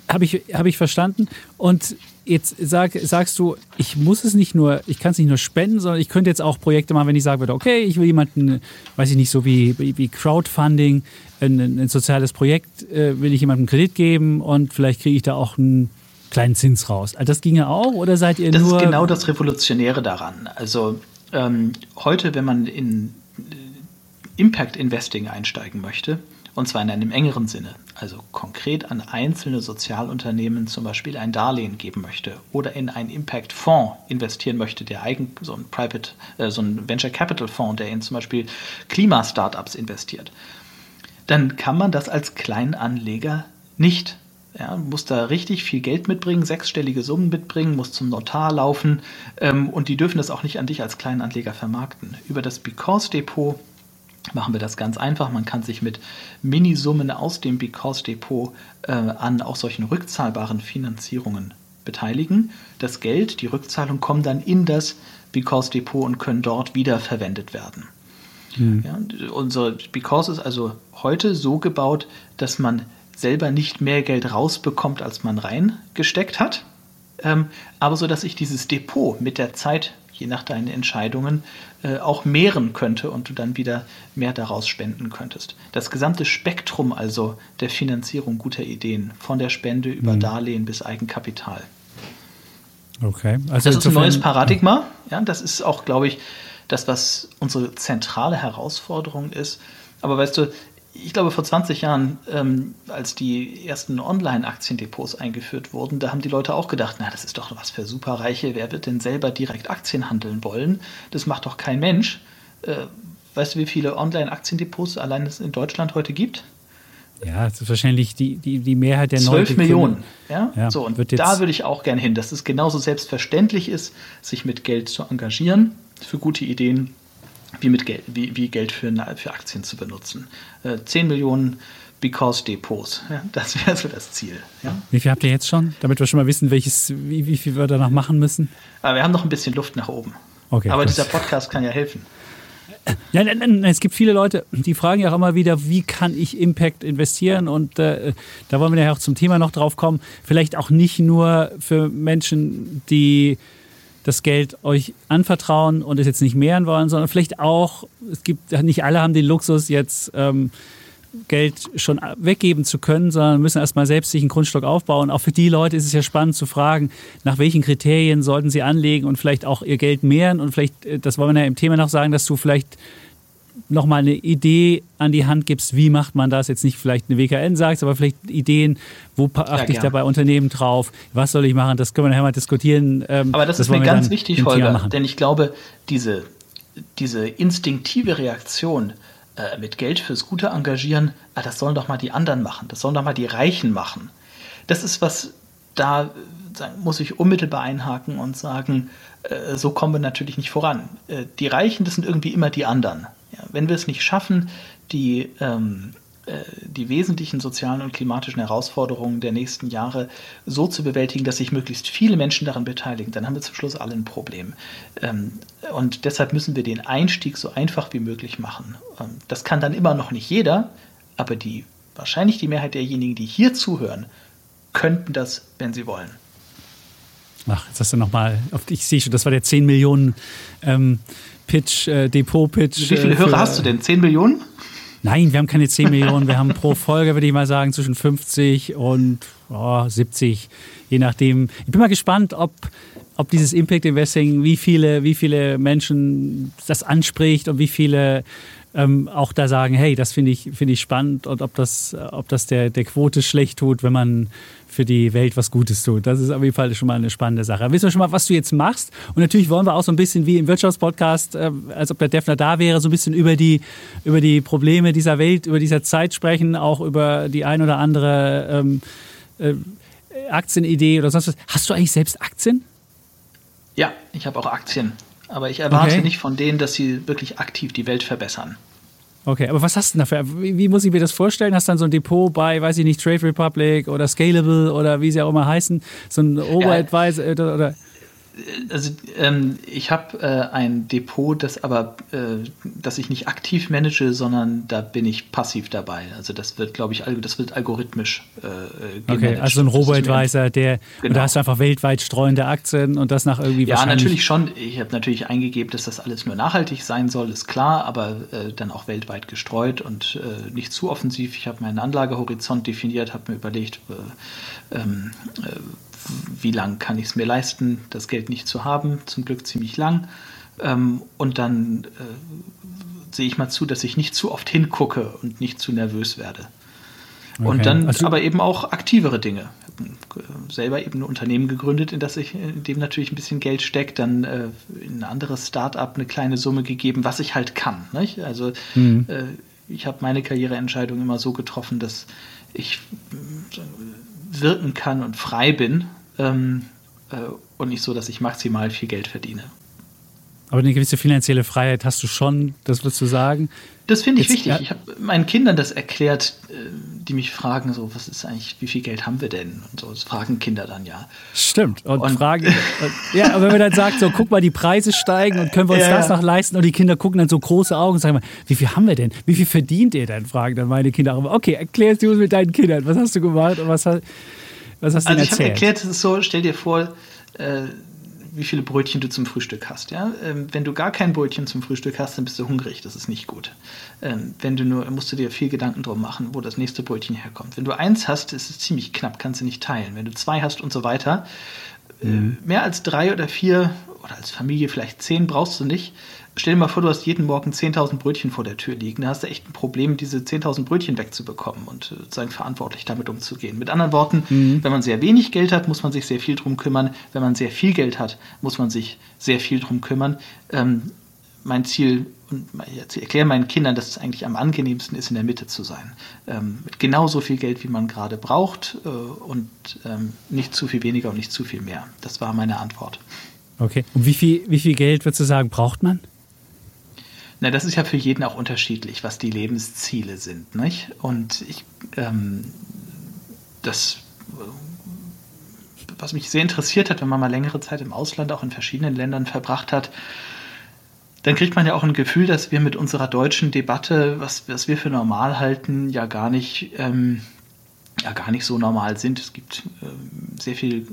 Habe ich, hab ich verstanden. Und jetzt sag, sagst du, ich muss es nicht nur, ich kann es nicht nur spenden, sondern ich könnte jetzt auch Projekte machen, wenn ich sagen würde, okay, ich will jemanden, weiß ich nicht, so wie, wie Crowdfunding, ein, ein soziales Projekt, äh, will ich jemandem Kredit geben und vielleicht kriege ich da auch einen kleinen Zins raus. Also das ginge auch oder seid ihr das nur... Das ist genau das Revolutionäre daran. Also ähm, heute, wenn man in Impact Investing einsteigen möchte, und zwar in einem engeren Sinne, also konkret an einzelne Sozialunternehmen zum Beispiel ein Darlehen geben möchte oder in einen Impact-Fonds investieren möchte, der eigen, so ein Private, äh, so ein Venture Capital Fonds, der in zum Beispiel Klimastartups investiert, dann kann man das als Kleinanleger nicht. Ja, muss da richtig viel Geld mitbringen, sechsstellige Summen mitbringen, muss zum Notar laufen ähm, und die dürfen das auch nicht an dich als Kleinanleger vermarkten. Über das Because Depot machen wir das ganz einfach. Man kann sich mit Minisummen aus dem Because Depot äh, an auch solchen rückzahlbaren Finanzierungen beteiligen. Das Geld, die Rückzahlung kommen dann in das Because Depot und können dort wiederverwendet werden. Mhm. Ja, unsere Because ist also heute so gebaut, dass man selber nicht mehr Geld rausbekommt, als man reingesteckt hat, ähm, aber so dass sich dieses Depot mit der Zeit je nach deinen Entscheidungen, äh, auch mehren könnte und du dann wieder mehr daraus spenden könntest. Das gesamte Spektrum also der Finanzierung guter Ideen, von der Spende über mhm. Darlehen bis Eigenkapital. Okay. Also das ist ein neues Paradigma. Ja, das ist auch, glaube ich, das, was unsere zentrale Herausforderung ist. Aber weißt du, ich glaube, vor 20 Jahren, ähm, als die ersten Online-Aktiendepots eingeführt wurden, da haben die Leute auch gedacht, na, das ist doch was für Superreiche. Wer wird denn selber direkt Aktien handeln wollen? Das macht doch kein Mensch. Äh, weißt du, wie viele Online-Aktiendepots allein es in Deutschland heute gibt? Ja, das ist wahrscheinlich die, die, die Mehrheit der 12 Millionen. Ja? ja? so, und da würde ich auch gerne hin, dass es genauso selbstverständlich ist, sich mit Geld zu engagieren für gute Ideen wie, mit Geld, wie, wie Geld für, für Aktien zu benutzen. Äh, 10 Millionen Because Depots. Ja, das wäre so das Ziel. Ja. Wie viel habt ihr jetzt schon? Damit wir schon mal wissen, welches, wie, wie viel wir danach machen müssen? Aber wir haben noch ein bisschen Luft nach oben. Okay, Aber gut. dieser Podcast kann ja helfen. Ja, es gibt viele Leute, die fragen ja auch immer wieder, wie kann ich Impact investieren? Und äh, da wollen wir ja auch zum Thema noch drauf kommen. Vielleicht auch nicht nur für Menschen, die das Geld euch anvertrauen und es jetzt nicht mehren wollen, sondern vielleicht auch, es gibt, nicht alle haben den Luxus, jetzt ähm, Geld schon weggeben zu können, sondern müssen erstmal selbst sich einen Grundstock aufbauen. Auch für die Leute ist es ja spannend zu fragen, nach welchen Kriterien sollten sie anlegen und vielleicht auch ihr Geld mehren. Und vielleicht, äh, das wollen wir ja im Thema noch sagen, dass du vielleicht nochmal eine Idee an die Hand gibst, wie macht man das? Jetzt nicht vielleicht eine WKN sagst, aber vielleicht Ideen, wo achte ich dabei Unternehmen drauf? Was soll ich machen? Das können wir nachher mal diskutieren. Ähm, aber das, das ist mir ganz wichtig, Holger, denn ich glaube, diese, diese instinktive Reaktion, äh, mit Geld fürs Gute engagieren, ah, das sollen doch mal die anderen machen, das sollen doch mal die Reichen machen. Das ist was, da muss ich unmittelbar einhaken und sagen, äh, so kommen wir natürlich nicht voran. Äh, die Reichen, das sind irgendwie immer die anderen. Ja, wenn wir es nicht schaffen, die, ähm, äh, die wesentlichen sozialen und klimatischen Herausforderungen der nächsten Jahre so zu bewältigen, dass sich möglichst viele Menschen daran beteiligen, dann haben wir zum Schluss alle ein Problem. Ähm, und deshalb müssen wir den Einstieg so einfach wie möglich machen. Ähm, das kann dann immer noch nicht jeder, aber die, wahrscheinlich die Mehrheit derjenigen, die hier zuhören, könnten das, wenn sie wollen. Ach, jetzt hast du nochmal, ich sehe schon, das war der 10 Millionen ähm, Pitch, äh, Depot-Pitch. Wie viele äh, Hörer hast du denn? 10 Millionen? Nein, wir haben keine 10 Millionen. Wir haben pro Folge, würde ich mal sagen, zwischen 50 und oh, 70, je nachdem. Ich bin mal gespannt, ob, ob dieses Impact Investing, wie viele, wie viele Menschen das anspricht und wie viele ähm, auch da sagen, hey, das finde ich, find ich spannend und ob das, ob das der, der Quote schlecht tut, wenn man für die Welt was Gutes tut. Das ist auf jeden Fall schon mal eine spannende Sache. Wissen wir schon mal, was du jetzt machst? Und natürlich wollen wir auch so ein bisschen wie im Wirtschaftspodcast, äh, als ob der Defner da wäre, so ein bisschen über die, über die Probleme dieser Welt, über dieser Zeit sprechen, auch über die ein oder andere ähm, äh, Aktienidee oder sonst was. Hast du eigentlich selbst Aktien? Ja, ich habe auch Aktien. Aber ich erwarte okay. nicht von denen, dass sie wirklich aktiv die Welt verbessern. Okay, aber was hast du denn dafür? Wie, wie, muss ich mir das vorstellen? Hast du dann so ein Depot bei, weiß ich nicht, Trade Republic oder Scalable oder wie sie auch immer heißen? So ein Oberadvisor ja. oder, oder also ähm, ich habe äh, ein Depot, das aber, äh, das ich nicht aktiv manage, sondern da bin ich passiv dabei. Also das wird, glaube ich, das wird algorithmisch äh, gemanagt. Okay, also ein Robo-Advisor, der, genau. da hast du einfach weltweit streuende Aktien und das nach irgendwie Ja, natürlich schon. Ich habe natürlich eingegeben, dass das alles nur nachhaltig sein soll, ist klar, aber äh, dann auch weltweit gestreut und äh, nicht zu offensiv. Ich habe meinen Anlagehorizont definiert, habe mir überlegt, äh, ähm, wie lang kann ich es mir leisten, das Geld nicht zu haben, zum Glück ziemlich lang. Ähm, und dann äh, sehe ich mal zu, dass ich nicht zu oft hingucke und nicht zu nervös werde. Okay. Und dann also, aber eben auch aktivere Dinge. Ich habe äh, selber eben ein Unternehmen gegründet, in, das ich, in dem natürlich ein bisschen Geld steckt, dann äh, in ein anderes Start-up eine kleine Summe gegeben, was ich halt kann. Nicht? Also mhm. äh, ich habe meine Karriereentscheidung immer so getroffen, dass ich äh, wirken kann und frei bin ähm, äh, und nicht so, dass ich maximal viel Geld verdiene. Aber eine gewisse finanzielle Freiheit hast du schon, das würdest du sagen? Das finde ich Jetzt, wichtig. Ja. Ich habe meinen Kindern das erklärt, äh, die mich fragen, so, was ist eigentlich, wie viel Geld haben wir denn? Und so, das fragen Kinder dann ja. Stimmt. Und, und fragen, ja, aber wenn man dann sagt, so, guck mal, die Preise steigen und können wir uns ja. das noch leisten? Und die Kinder gucken dann so große Augen und sagen mal, wie viel haben wir denn? Wie viel verdient ihr denn? Fragen dann meine Kinder auch immer. Okay, erklärst du es mit deinen Kindern. Was hast du gemacht und was, was hast du also ich habe erklärt, es ist so, stell dir vor, äh, wie viele Brötchen du zum Frühstück hast. Ja? Ähm, wenn du gar kein Brötchen zum Frühstück hast, dann bist du hungrig. Das ist nicht gut. Ähm, wenn du nur, musst du dir viel Gedanken drum machen, wo das nächste Brötchen herkommt. Wenn du eins hast, ist es ziemlich knapp, kannst du nicht teilen. Wenn du zwei hast und so weiter, äh, mhm. mehr als drei oder vier oder als Familie vielleicht zehn brauchst du nicht. Stell dir mal vor, du hast jeden Morgen 10.000 Brötchen vor der Tür liegen. Da hast du echt ein Problem, diese 10.000 Brötchen wegzubekommen und äh, sozusagen verantwortlich damit umzugehen. Mit anderen Worten, mhm. wenn man sehr wenig Geld hat, muss man sich sehr viel drum kümmern. Wenn man sehr viel Geld hat, muss man sich sehr viel drum kümmern. Ähm, mein Ziel, und ich erkläre meinen Kindern, dass es eigentlich am angenehmsten ist, in der Mitte zu sein. Ähm, mit genauso viel Geld, wie man gerade braucht äh, und ähm, nicht zu viel weniger und nicht zu viel mehr. Das war meine Antwort. Okay. Und wie viel, wie viel Geld, würdest du sagen, braucht man? Na, das ist ja für jeden auch unterschiedlich, was die Lebensziele sind. Nicht? Und ich, ähm, das, was mich sehr interessiert hat, wenn man mal längere Zeit im Ausland, auch in verschiedenen Ländern verbracht hat, dann kriegt man ja auch ein Gefühl, dass wir mit unserer deutschen Debatte, was, was wir für normal halten, ja gar nicht ähm, ja gar nicht so normal sind. Es gibt äh, sehr viel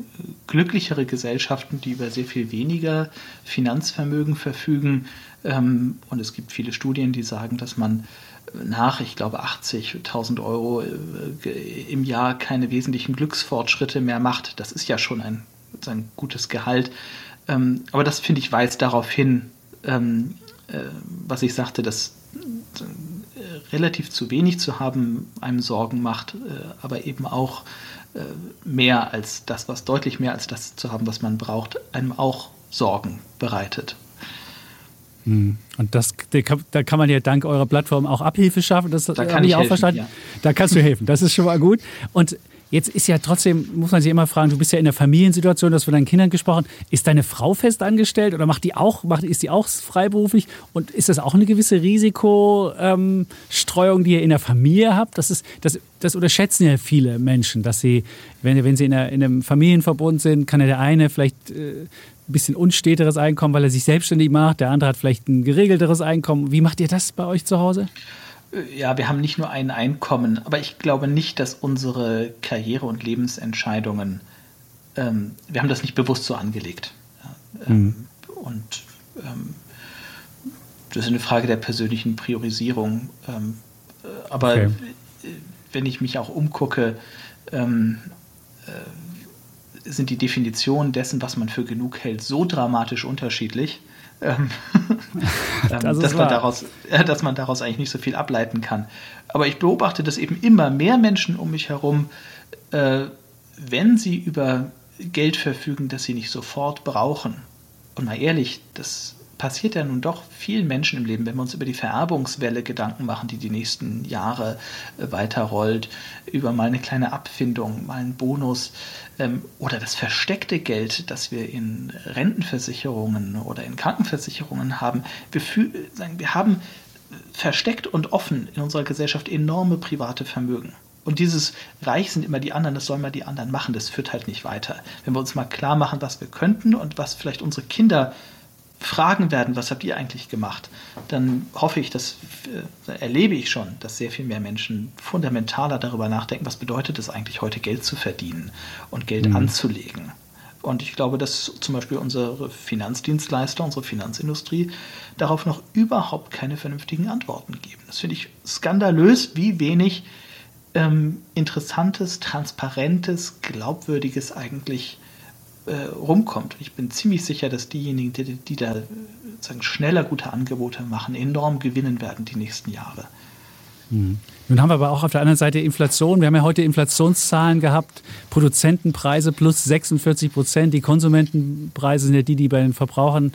glücklichere Gesellschaften, die über sehr viel weniger Finanzvermögen verfügen. Ähm, und es gibt viele Studien, die sagen, dass man nach, ich glaube, 80.000 Euro äh, im Jahr keine wesentlichen Glücksfortschritte mehr macht. Das ist ja schon ein, ein gutes Gehalt. Ähm, aber das, finde ich, weist darauf hin, ähm, äh, was ich sagte, dass relativ zu wenig zu haben einem Sorgen macht, äh, aber eben auch äh, mehr als das, was deutlich mehr als das zu haben, was man braucht, einem auch Sorgen bereitet. Hm. Und das, da kann man ja dank eurer Plattform auch Abhilfe schaffen. Das da kann ich auch helfen, verstanden. Ja. Da kannst du helfen. Das ist schon mal gut. Und Jetzt ist ja trotzdem, muss man sich immer fragen, du bist ja in der Familiensituation, du hast von deinen Kindern gesprochen. Ist deine Frau fest angestellt oder macht die auch, macht, ist die auch freiberuflich? Und ist das auch eine gewisse Risikostreuung, die ihr in der Familie habt? Das, ist, das, das unterschätzen ja viele Menschen, dass sie, wenn, wenn sie in, der, in einem Familienverbund sind, kann ja der eine vielleicht äh, ein bisschen unsteteres Einkommen, weil er sich selbstständig macht, der andere hat vielleicht ein geregelteres Einkommen. Wie macht ihr das bei euch zu Hause? ja, wir haben nicht nur ein Einkommen, aber ich glaube nicht, dass unsere Karriere- und Lebensentscheidungen, ähm, wir haben das nicht bewusst so angelegt. Ja, ähm, mhm. Und ähm, das ist eine Frage der persönlichen Priorisierung. Ähm, äh, aber okay. wenn ich mich auch umgucke, ähm, äh, sind die Definitionen dessen, was man für genug hält, so dramatisch unterschiedlich, ähm, ähm, das dass, man daraus, dass man daraus eigentlich nicht so viel ableiten kann. Aber ich beobachte, dass eben immer mehr Menschen um mich herum, äh, wenn sie über Geld verfügen, das sie nicht sofort brauchen, und mal ehrlich, das passiert ja nun doch vielen Menschen im Leben, wenn wir uns über die Vererbungswelle Gedanken machen, die die nächsten Jahre äh, weiterrollt, über mal eine kleine Abfindung, mal einen Bonus ähm, oder das versteckte Geld, das wir in Rentenversicherungen oder in Krankenversicherungen haben. Wir, sagen, wir haben versteckt und offen in unserer Gesellschaft enorme private Vermögen. Und dieses Reich sind immer die anderen, das sollen mal die anderen machen, das führt halt nicht weiter. Wenn wir uns mal klar machen, was wir könnten und was vielleicht unsere Kinder fragen werden, was habt ihr eigentlich gemacht, dann hoffe ich, dass äh, erlebe ich schon, dass sehr viel mehr Menschen fundamentaler darüber nachdenken, was bedeutet es eigentlich heute Geld zu verdienen und Geld mhm. anzulegen. Und ich glaube, dass zum Beispiel unsere Finanzdienstleister, unsere Finanzindustrie darauf noch überhaupt keine vernünftigen Antworten geben. Das finde ich skandalös, wie wenig ähm, interessantes, transparentes, glaubwürdiges eigentlich äh, rumkommt. Ich bin ziemlich sicher, dass diejenigen, die, die da sagen, schneller gute Angebote machen, enorm gewinnen werden die nächsten Jahre. Hm. Nun haben wir aber auch auf der anderen Seite Inflation. Wir haben ja heute Inflationszahlen gehabt. Produzentenpreise plus 46 Prozent. Die Konsumentenpreise sind ja die, die bei den Verbrauchern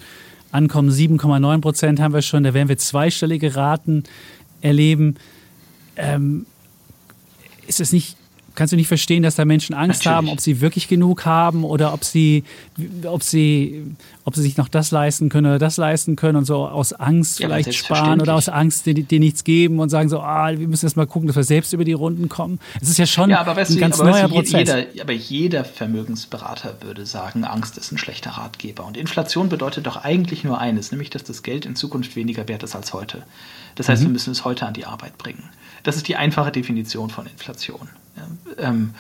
ankommen. 7,9 Prozent haben wir schon. Da werden wir zweistellige Raten erleben. Ähm, ist es nicht kannst du nicht verstehen, dass da Menschen Angst Natürlich. haben, ob sie wirklich genug haben oder ob sie, ob sie, ob sie sich noch das leisten können oder das leisten können und so aus Angst ja, vielleicht sparen oder aus Angst dir, dir, nichts geben und sagen so, ah, wir müssen erst mal gucken, dass wir selbst über die Runden kommen. Es ist ja schon ja, ein du, ganz neuer weißt Prozess. Jeder, aber jeder Vermögensberater würde sagen, Angst ist ein schlechter Ratgeber. Und Inflation bedeutet doch eigentlich nur eines, nämlich, dass das Geld in Zukunft weniger wert ist als heute. Das heißt, mhm. wir müssen es heute an die Arbeit bringen. Das ist die einfache Definition von Inflation. Ähm,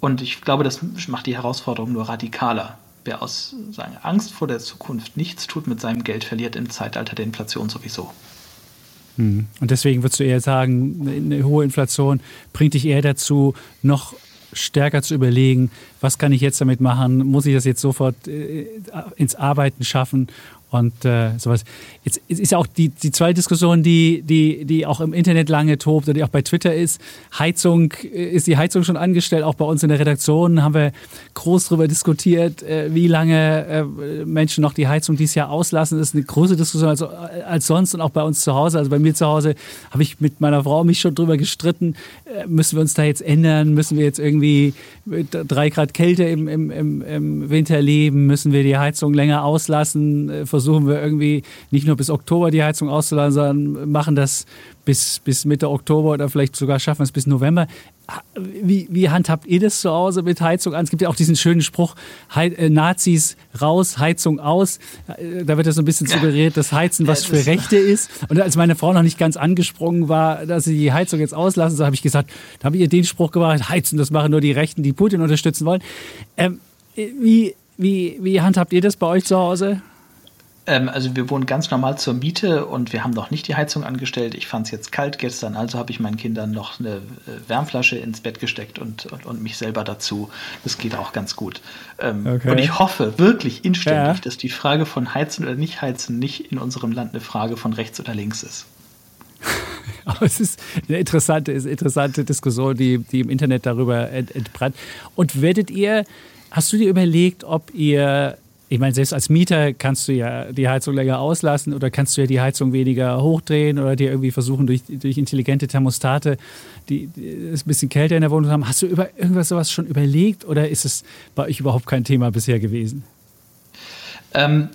und ich glaube, das macht die Herausforderung nur radikaler. wer aus sagen, Angst vor der Zukunft nichts tut mit seinem Geld, verliert im Zeitalter der Inflation sowieso. Hm. Und deswegen würdest du eher sagen, eine hohe Inflation bringt dich eher dazu, noch stärker zu überlegen, was kann ich jetzt damit machen? Muss ich das jetzt sofort äh, ins Arbeiten schaffen? Und äh, sowas. Jetzt, jetzt, ist ja auch die, die zweite Diskussion, die, die, die auch im Internet lange tobt oder die auch bei Twitter ist. Heizung, äh, ist die Heizung schon angestellt? Auch bei uns in der Redaktion haben wir groß darüber diskutiert, äh, wie lange äh, Menschen noch die Heizung dieses Jahr auslassen. Das ist eine große Diskussion als, als sonst und auch bei uns zu Hause. Also bei mir zu Hause habe ich mit meiner Frau mich schon drüber gestritten. Äh, müssen wir uns da jetzt ändern? Müssen wir jetzt irgendwie mit drei Grad Kälte im, im, im, im Winter leben? Müssen wir die Heizung länger auslassen? Äh, versuchen wir irgendwie nicht nur bis Oktober die Heizung auszuladen, sondern machen das bis, bis Mitte Oktober oder vielleicht sogar schaffen wir es bis November. Wie, wie handhabt ihr das zu Hause mit Heizung an? Es gibt ja auch diesen schönen Spruch, äh, Nazis raus, Heizung aus. Äh, da wird ja so ein bisschen suggeriert, dass Heizen was für Rechte ist. Und als meine Frau noch nicht ganz angesprungen war, dass sie die Heizung jetzt auslassen, so habe ich gesagt, da habe ich ihr den Spruch gebracht, Heizen, das machen nur die Rechten, die Putin unterstützen wollen. Ähm, wie, wie, wie handhabt ihr das bei euch zu Hause? Ähm, also wir wohnen ganz normal zur Miete und wir haben noch nicht die Heizung angestellt. Ich fand es jetzt kalt gestern, also habe ich meinen Kindern noch eine äh, Wärmflasche ins Bett gesteckt und, und, und mich selber dazu. Das geht auch ganz gut. Ähm, okay. Und ich hoffe wirklich inständig, ja. dass die Frage von Heizen oder nicht Heizen nicht in unserem Land eine Frage von rechts oder links ist. Aber es ist eine interessante, interessante Diskussion, die, die im Internet darüber entbrannt. Und werdet ihr, hast du dir überlegt, ob ihr ich meine, selbst als Mieter kannst du ja die Heizung länger auslassen oder kannst du ja die Heizung weniger hochdrehen oder dir irgendwie versuchen, durch, durch intelligente Thermostate die, die ein bisschen kälter in der Wohnung zu haben. Hast du über irgendwas sowas schon überlegt oder ist es bei euch überhaupt kein Thema bisher gewesen? Ähm,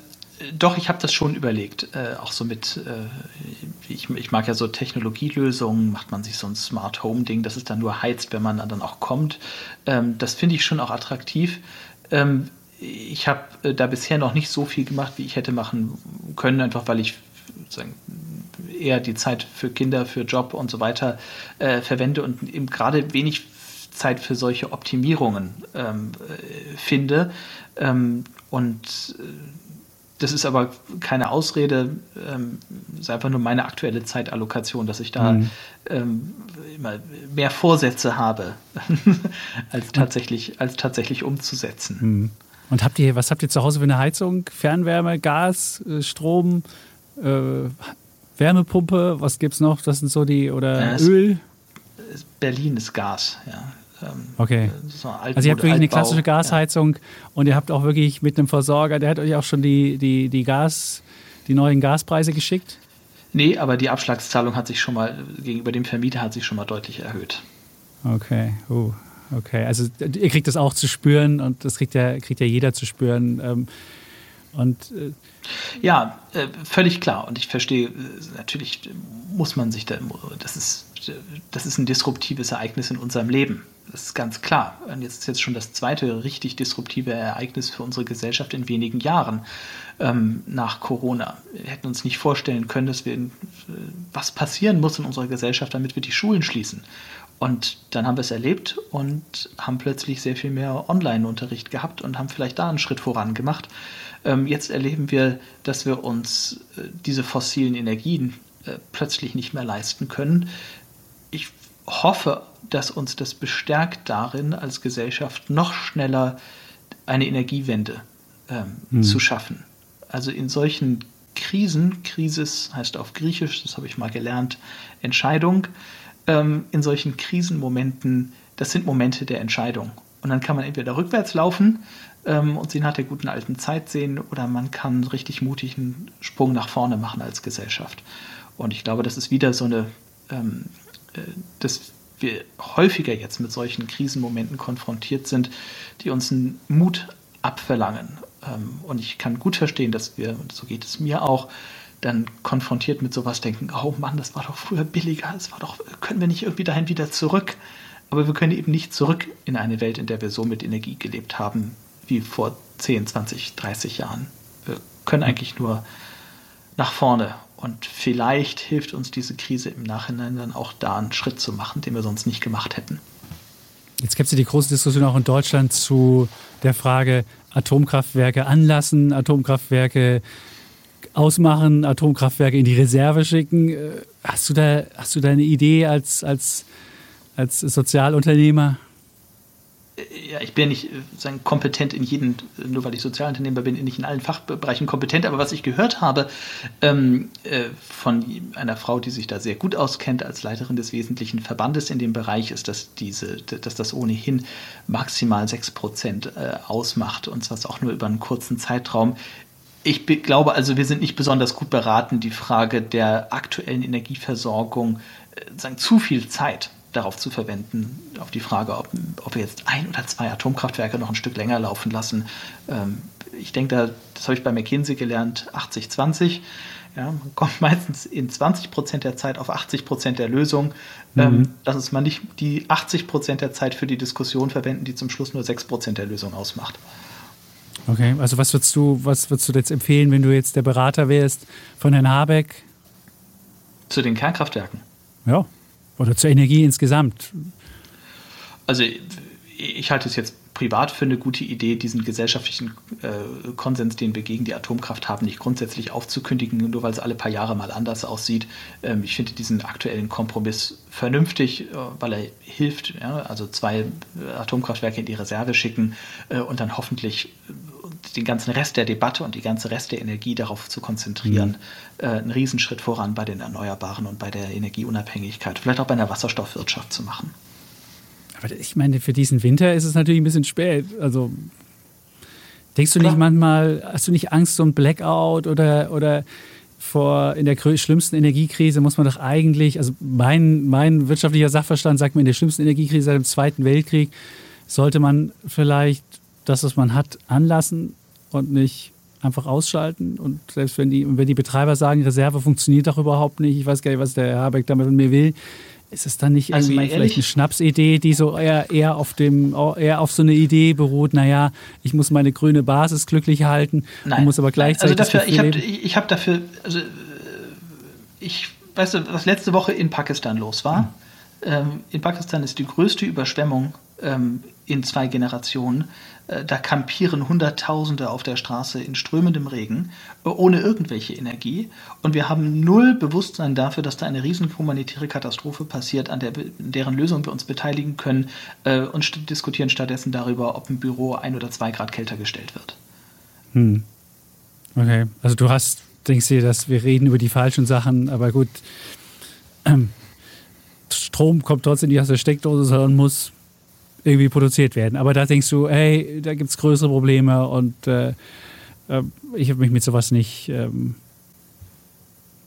doch, ich habe das schon überlegt. Äh, auch so mit, äh, ich, ich, mag ja so Technologielösungen, macht man sich so ein Smart Home Ding, dass es dann nur heizt, wenn man dann auch kommt. Ähm, das finde ich schon auch attraktiv. Ähm, ich habe äh, da bisher noch nicht so viel gemacht, wie ich hätte machen können, einfach weil ich sagen, eher die Zeit für Kinder, für Job und so weiter äh, verwende und eben gerade wenig Zeit für solche Optimierungen ähm, äh, finde. Ähm, und äh, das ist aber keine Ausrede, ähm, ist einfach nur meine aktuelle Zeitallokation, dass ich da mhm. ähm, immer mehr Vorsätze habe, als tatsächlich, als tatsächlich umzusetzen. Mhm. Und habt ihr, was habt ihr zu Hause für eine Heizung? Fernwärme, Gas, äh, Strom, äh, Wärmepumpe, was gibt's noch? Das sind so die, oder ja, Öl? Berlin ist Gas, ja. Ähm, okay. So also ihr habt wirklich eine klassische Gasheizung ja. und ihr habt auch wirklich mit einem Versorger, der hat euch auch schon die, die, die Gas, die neuen Gaspreise geschickt? Nee, aber die Abschlagszahlung hat sich schon mal gegenüber dem Vermieter hat sich schon mal deutlich erhöht. Okay, uh, Okay, also ihr kriegt das auch zu spüren und das kriegt ja, kriegt ja jeder zu spüren. Ähm, und, äh ja, äh, völlig klar. Und ich verstehe, äh, natürlich muss man sich da, das ist, das ist ein disruptives Ereignis in unserem Leben. Das ist ganz klar. Und jetzt ist jetzt schon das zweite richtig disruptive Ereignis für unsere Gesellschaft in wenigen Jahren ähm, nach Corona. Wir hätten uns nicht vorstellen können, dass wir, was passieren muss in unserer Gesellschaft, damit wir die Schulen schließen. Und dann haben wir es erlebt und haben plötzlich sehr viel mehr Online-Unterricht gehabt und haben vielleicht da einen Schritt voran gemacht. Ähm, jetzt erleben wir, dass wir uns äh, diese fossilen Energien äh, plötzlich nicht mehr leisten können. Ich hoffe, dass uns das bestärkt darin, als Gesellschaft noch schneller eine Energiewende ähm, hm. zu schaffen. Also in solchen Krisen, Krisis heißt auf Griechisch, das habe ich mal gelernt, Entscheidung, ähm, in solchen Krisenmomenten, das sind Momente der Entscheidung. Und dann kann man entweder rückwärts laufen ähm, und sie nach der guten alten Zeit sehen, oder man kann richtig mutig einen Sprung nach vorne machen als Gesellschaft. Und ich glaube, das ist wieder so eine, ähm, äh, dass wir häufiger jetzt mit solchen Krisenmomenten konfrontiert sind, die uns einen Mut abverlangen. Ähm, und ich kann gut verstehen, dass wir, und so geht es mir auch, dann konfrontiert mit sowas denken, oh Mann, das war doch früher billiger, es war doch, können wir nicht irgendwie dahin wieder zurück? Aber wir können eben nicht zurück in eine Welt, in der wir so mit Energie gelebt haben wie vor 10, 20, 30 Jahren. Wir können eigentlich nur nach vorne. Und vielleicht hilft uns diese Krise im Nachhinein dann auch da einen Schritt zu machen, den wir sonst nicht gemacht hätten. Jetzt gibt es ja die große Diskussion auch in Deutschland zu der Frage, Atomkraftwerke anlassen, Atomkraftwerke ausmachen, Atomkraftwerke in die Reserve schicken. Äh, hast du da, hast du da eine Idee als, als, als Sozialunternehmer? ja, ich bin nicht äh, sagen, kompetent in jedem, nur weil ich Sozialunternehmer bin, nicht in allen Fachbereichen kompetent, aber was ich gehört habe ähm, äh, von einer Frau, die sich da sehr gut auskennt als Leiterin des wesentlichen Verbandes in dem Bereich, ist, dass, diese, dass das ohnehin maximal 6 Prozent äh, ausmacht und zwar auch nur über einen kurzen Zeitraum. Ich glaube also, wir sind nicht besonders gut beraten, die Frage der aktuellen Energieversorgung, äh, sagen, zu viel Zeit darauf zu verwenden, auf die Frage, ob, ob wir jetzt ein oder zwei Atomkraftwerke noch ein Stück länger laufen lassen. Ähm, ich denke, da, das habe ich bei McKinsey gelernt, 80-20. Ja, man kommt meistens in 20 Prozent der Zeit auf 80 Prozent der Lösung. Mhm. Ähm, lass uns mal nicht die 80 Prozent der Zeit für die Diskussion verwenden, die zum Schluss nur 6 Prozent der Lösung ausmacht. Okay, also was würdest du, was würdest du jetzt empfehlen, wenn du jetzt der Berater wärst von Herrn Habeck? Zu den Kernkraftwerken. Ja. Oder zur Energie insgesamt? Also ich halte es jetzt privat für eine gute Idee, diesen gesellschaftlichen äh, Konsens, den wir gegen die Atomkraft haben, nicht grundsätzlich aufzukündigen, nur weil es alle paar Jahre mal anders aussieht. Ähm, ich finde diesen aktuellen Kompromiss vernünftig, äh, weil er hilft, ja? also zwei Atomkraftwerke in die Reserve schicken äh, und dann hoffentlich den ganzen Rest der Debatte und die ganze Rest der Energie darauf zu konzentrieren, mhm. äh, einen Riesenschritt voran bei den Erneuerbaren und bei der Energieunabhängigkeit, vielleicht auch bei einer Wasserstoffwirtschaft zu machen. Aber ich meine, für diesen Winter ist es natürlich ein bisschen spät. Also denkst du Klar. nicht manchmal, hast du nicht Angst, so ein Blackout oder, oder vor in der schlimmsten Energiekrise muss man doch eigentlich, also mein, mein wirtschaftlicher Sachverstand sagt mir, in der schlimmsten Energiekrise seit dem Zweiten Weltkrieg sollte man vielleicht das, was man hat, anlassen und nicht einfach ausschalten. Und selbst wenn die, wenn die Betreiber sagen, Reserve funktioniert doch überhaupt nicht, ich weiß gar nicht, was der Herr Habeck damit von mir will, ist es dann nicht also vielleicht eine Schnapsidee, die so eher, eher, auf dem, eher auf so eine Idee beruht, naja, ich muss meine grüne Basis glücklich halten Nein. muss aber gleichzeitig. Also dafür, ich habe ich hab dafür, also ich weißt du, was letzte Woche in Pakistan los war. Hm. Ähm, in Pakistan ist die größte Überschwemmung ähm, in zwei Generationen. Äh, da kampieren Hunderttausende auf der Straße in strömendem Regen, äh, ohne irgendwelche Energie. Und wir haben null Bewusstsein dafür, dass da eine riesen humanitäre Katastrophe passiert, an der, deren Lösung wir uns beteiligen können äh, und diskutieren stattdessen darüber, ob ein Büro ein oder zwei Grad kälter gestellt wird. Hm. Okay, also du hast, denkst du, dass wir reden über die falschen Sachen, aber gut. Strom kommt trotzdem nicht aus der Steckdose, sondern muss irgendwie produziert werden. Aber da denkst du, hey, da gibt es größere Probleme und äh, äh, ich habe mich mit sowas nicht ähm,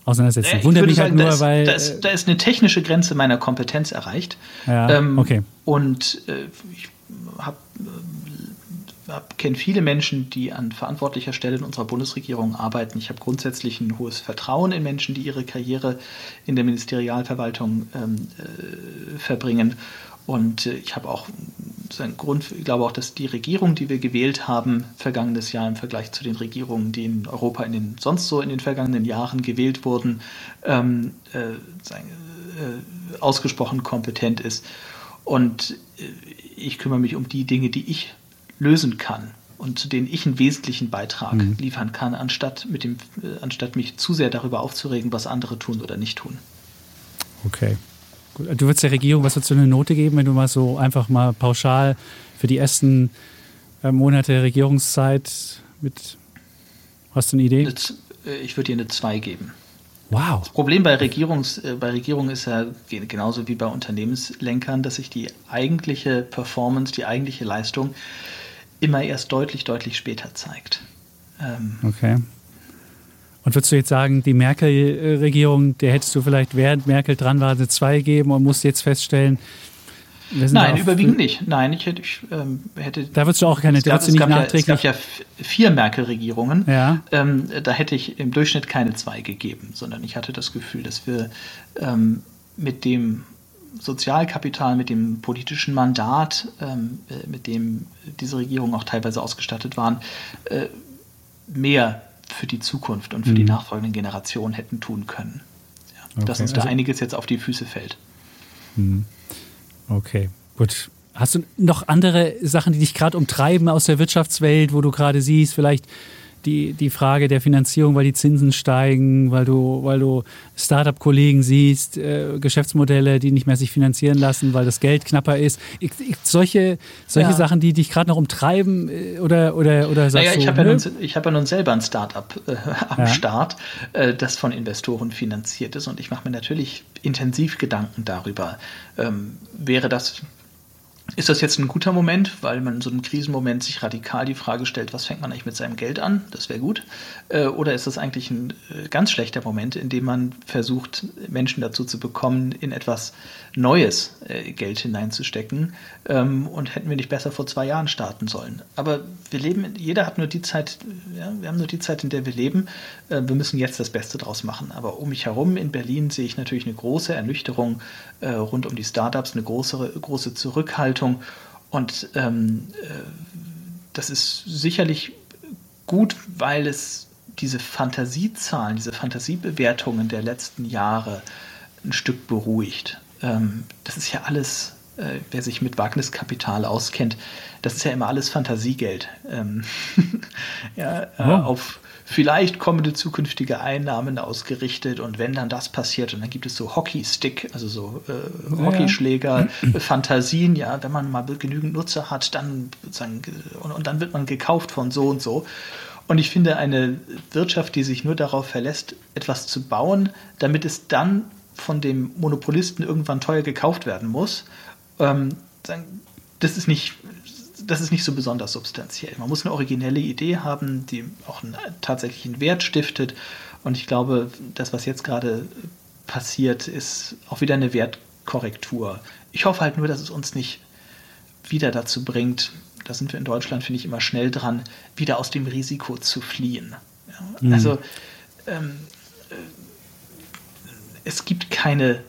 auseinandersetzen. Äh, Wundert mich halt sagen, nur, da ist, weil. Da ist, äh, da ist, eine technische Grenze meiner Kompetenz erreicht. Ja, ähm, okay. Und äh, ich habe kenne viele Menschen, die an verantwortlicher Stelle in unserer Bundesregierung arbeiten. Ich habe grundsätzlich ein hohes Vertrauen in Menschen, die ihre Karriere in der Ministerialverwaltung ähm, äh, verbringen. Und äh, ich habe auch seinen Grund, ich glaube auch, dass die Regierung, die wir gewählt haben, vergangenes Jahr im Vergleich zu den Regierungen, die in Europa in den, sonst so in den vergangenen Jahren gewählt wurden, ähm, äh, äh, ausgesprochen kompetent ist. Und äh, ich kümmere mich um die Dinge, die ich lösen kann und zu denen ich einen wesentlichen Beitrag mhm. liefern kann, anstatt, mit dem, äh, anstatt mich zu sehr darüber aufzuregen, was andere tun oder nicht tun. Okay. Gut. Du würdest der Regierung, was würdest du eine Note geben, wenn du mal so einfach mal pauschal für die ersten äh, Monate der Regierungszeit mit. Hast du eine Idee? Äh, ich würde dir eine 2 geben. Wow. Das Problem bei, Regierungs, äh, bei Regierungen ist ja genauso wie bei Unternehmenslenkern, dass sich die eigentliche Performance, die eigentliche Leistung immer erst deutlich, deutlich später zeigt. Ähm, okay. Und würdest du jetzt sagen, die Merkel-Regierung, der hättest du vielleicht während Merkel dran war, eine 2 geben und musst jetzt feststellen, Nein, überwiegend nicht. Nein, ich hätte, ich, ähm, hätte. Da würdest du auch keine. Es gab, es gab, ja, es gab ja vier Merkel-Regierungen. Ja. Ähm, da hätte ich im Durchschnitt keine zwei gegeben, sondern ich hatte das Gefühl, dass wir ähm, mit dem Sozialkapital, mit dem politischen Mandat, ähm, äh, mit dem diese Regierungen auch teilweise ausgestattet waren, äh, mehr für die Zukunft und für mhm. die nachfolgenden Generationen hätten tun können. Ja, okay. Dass uns da also, einiges jetzt auf die Füße fällt. Mhm. Okay, gut. Hast du noch andere Sachen, die dich gerade umtreiben aus der Wirtschaftswelt, wo du gerade siehst, vielleicht die, die Frage der Finanzierung, weil die Zinsen steigen, weil du, weil du Startup-Kollegen siehst, äh, Geschäftsmodelle, die nicht mehr sich finanzieren lassen, weil das Geld knapper ist. Ich, ich, solche solche ja. Sachen, die dich gerade noch umtreiben äh, oder, oder, oder sagst naja, ich habe ja, nun, hab ja nun selber ein Startup äh, am ja. Start, äh, das von Investoren finanziert ist und ich mache mir natürlich intensiv Gedanken darüber. Ähm, wäre das ist das jetzt ein guter Moment, weil man in so einem Krisenmoment sich radikal die Frage stellt, was fängt man eigentlich mit seinem Geld an? Das wäre gut. Äh, oder ist das eigentlich ein äh, ganz schlechter Moment, in dem man versucht, Menschen dazu zu bekommen, in etwas Neues äh, Geld hineinzustecken? Ähm, und hätten wir nicht besser vor zwei Jahren starten sollen? Aber wir leben, jeder hat nur die Zeit, ja, wir haben nur die Zeit, in der wir leben. Wir müssen jetzt das Beste draus machen. Aber um mich herum in Berlin sehe ich natürlich eine große Ernüchterung rund um die Startups, eine große, große Zurückhaltung Haltung. Und ähm, äh, das ist sicherlich gut, weil es diese Fantasiezahlen, diese Fantasiebewertungen der letzten Jahre ein Stück beruhigt. Ähm, das ist ja alles, äh, wer sich mit Wagniskapital auskennt, das ist ja immer alles Fantasiegeld. Ähm, ja, äh, oh. auf vielleicht kommende zukünftige Einnahmen ausgerichtet und wenn dann das passiert und dann gibt es so Hockeystick, also so äh, Hockeyschläger, ja. Fantasien, ja, wenn man mal genügend Nutzer hat, dann sozusagen, und, und dann wird man gekauft von so und so. Und ich finde, eine Wirtschaft, die sich nur darauf verlässt, etwas zu bauen, damit es dann von dem Monopolisten irgendwann teuer gekauft werden muss, ähm, das ist nicht das ist nicht so besonders substanziell. Man muss eine originelle Idee haben, die auch einen tatsächlichen Wert stiftet. Und ich glaube, das, was jetzt gerade passiert, ist auch wieder eine Wertkorrektur. Ich hoffe halt nur, dass es uns nicht wieder dazu bringt, da sind wir in Deutschland, finde ich, immer schnell dran, wieder aus dem Risiko zu fliehen. Ja, mhm. Also ähm, äh, es gibt keine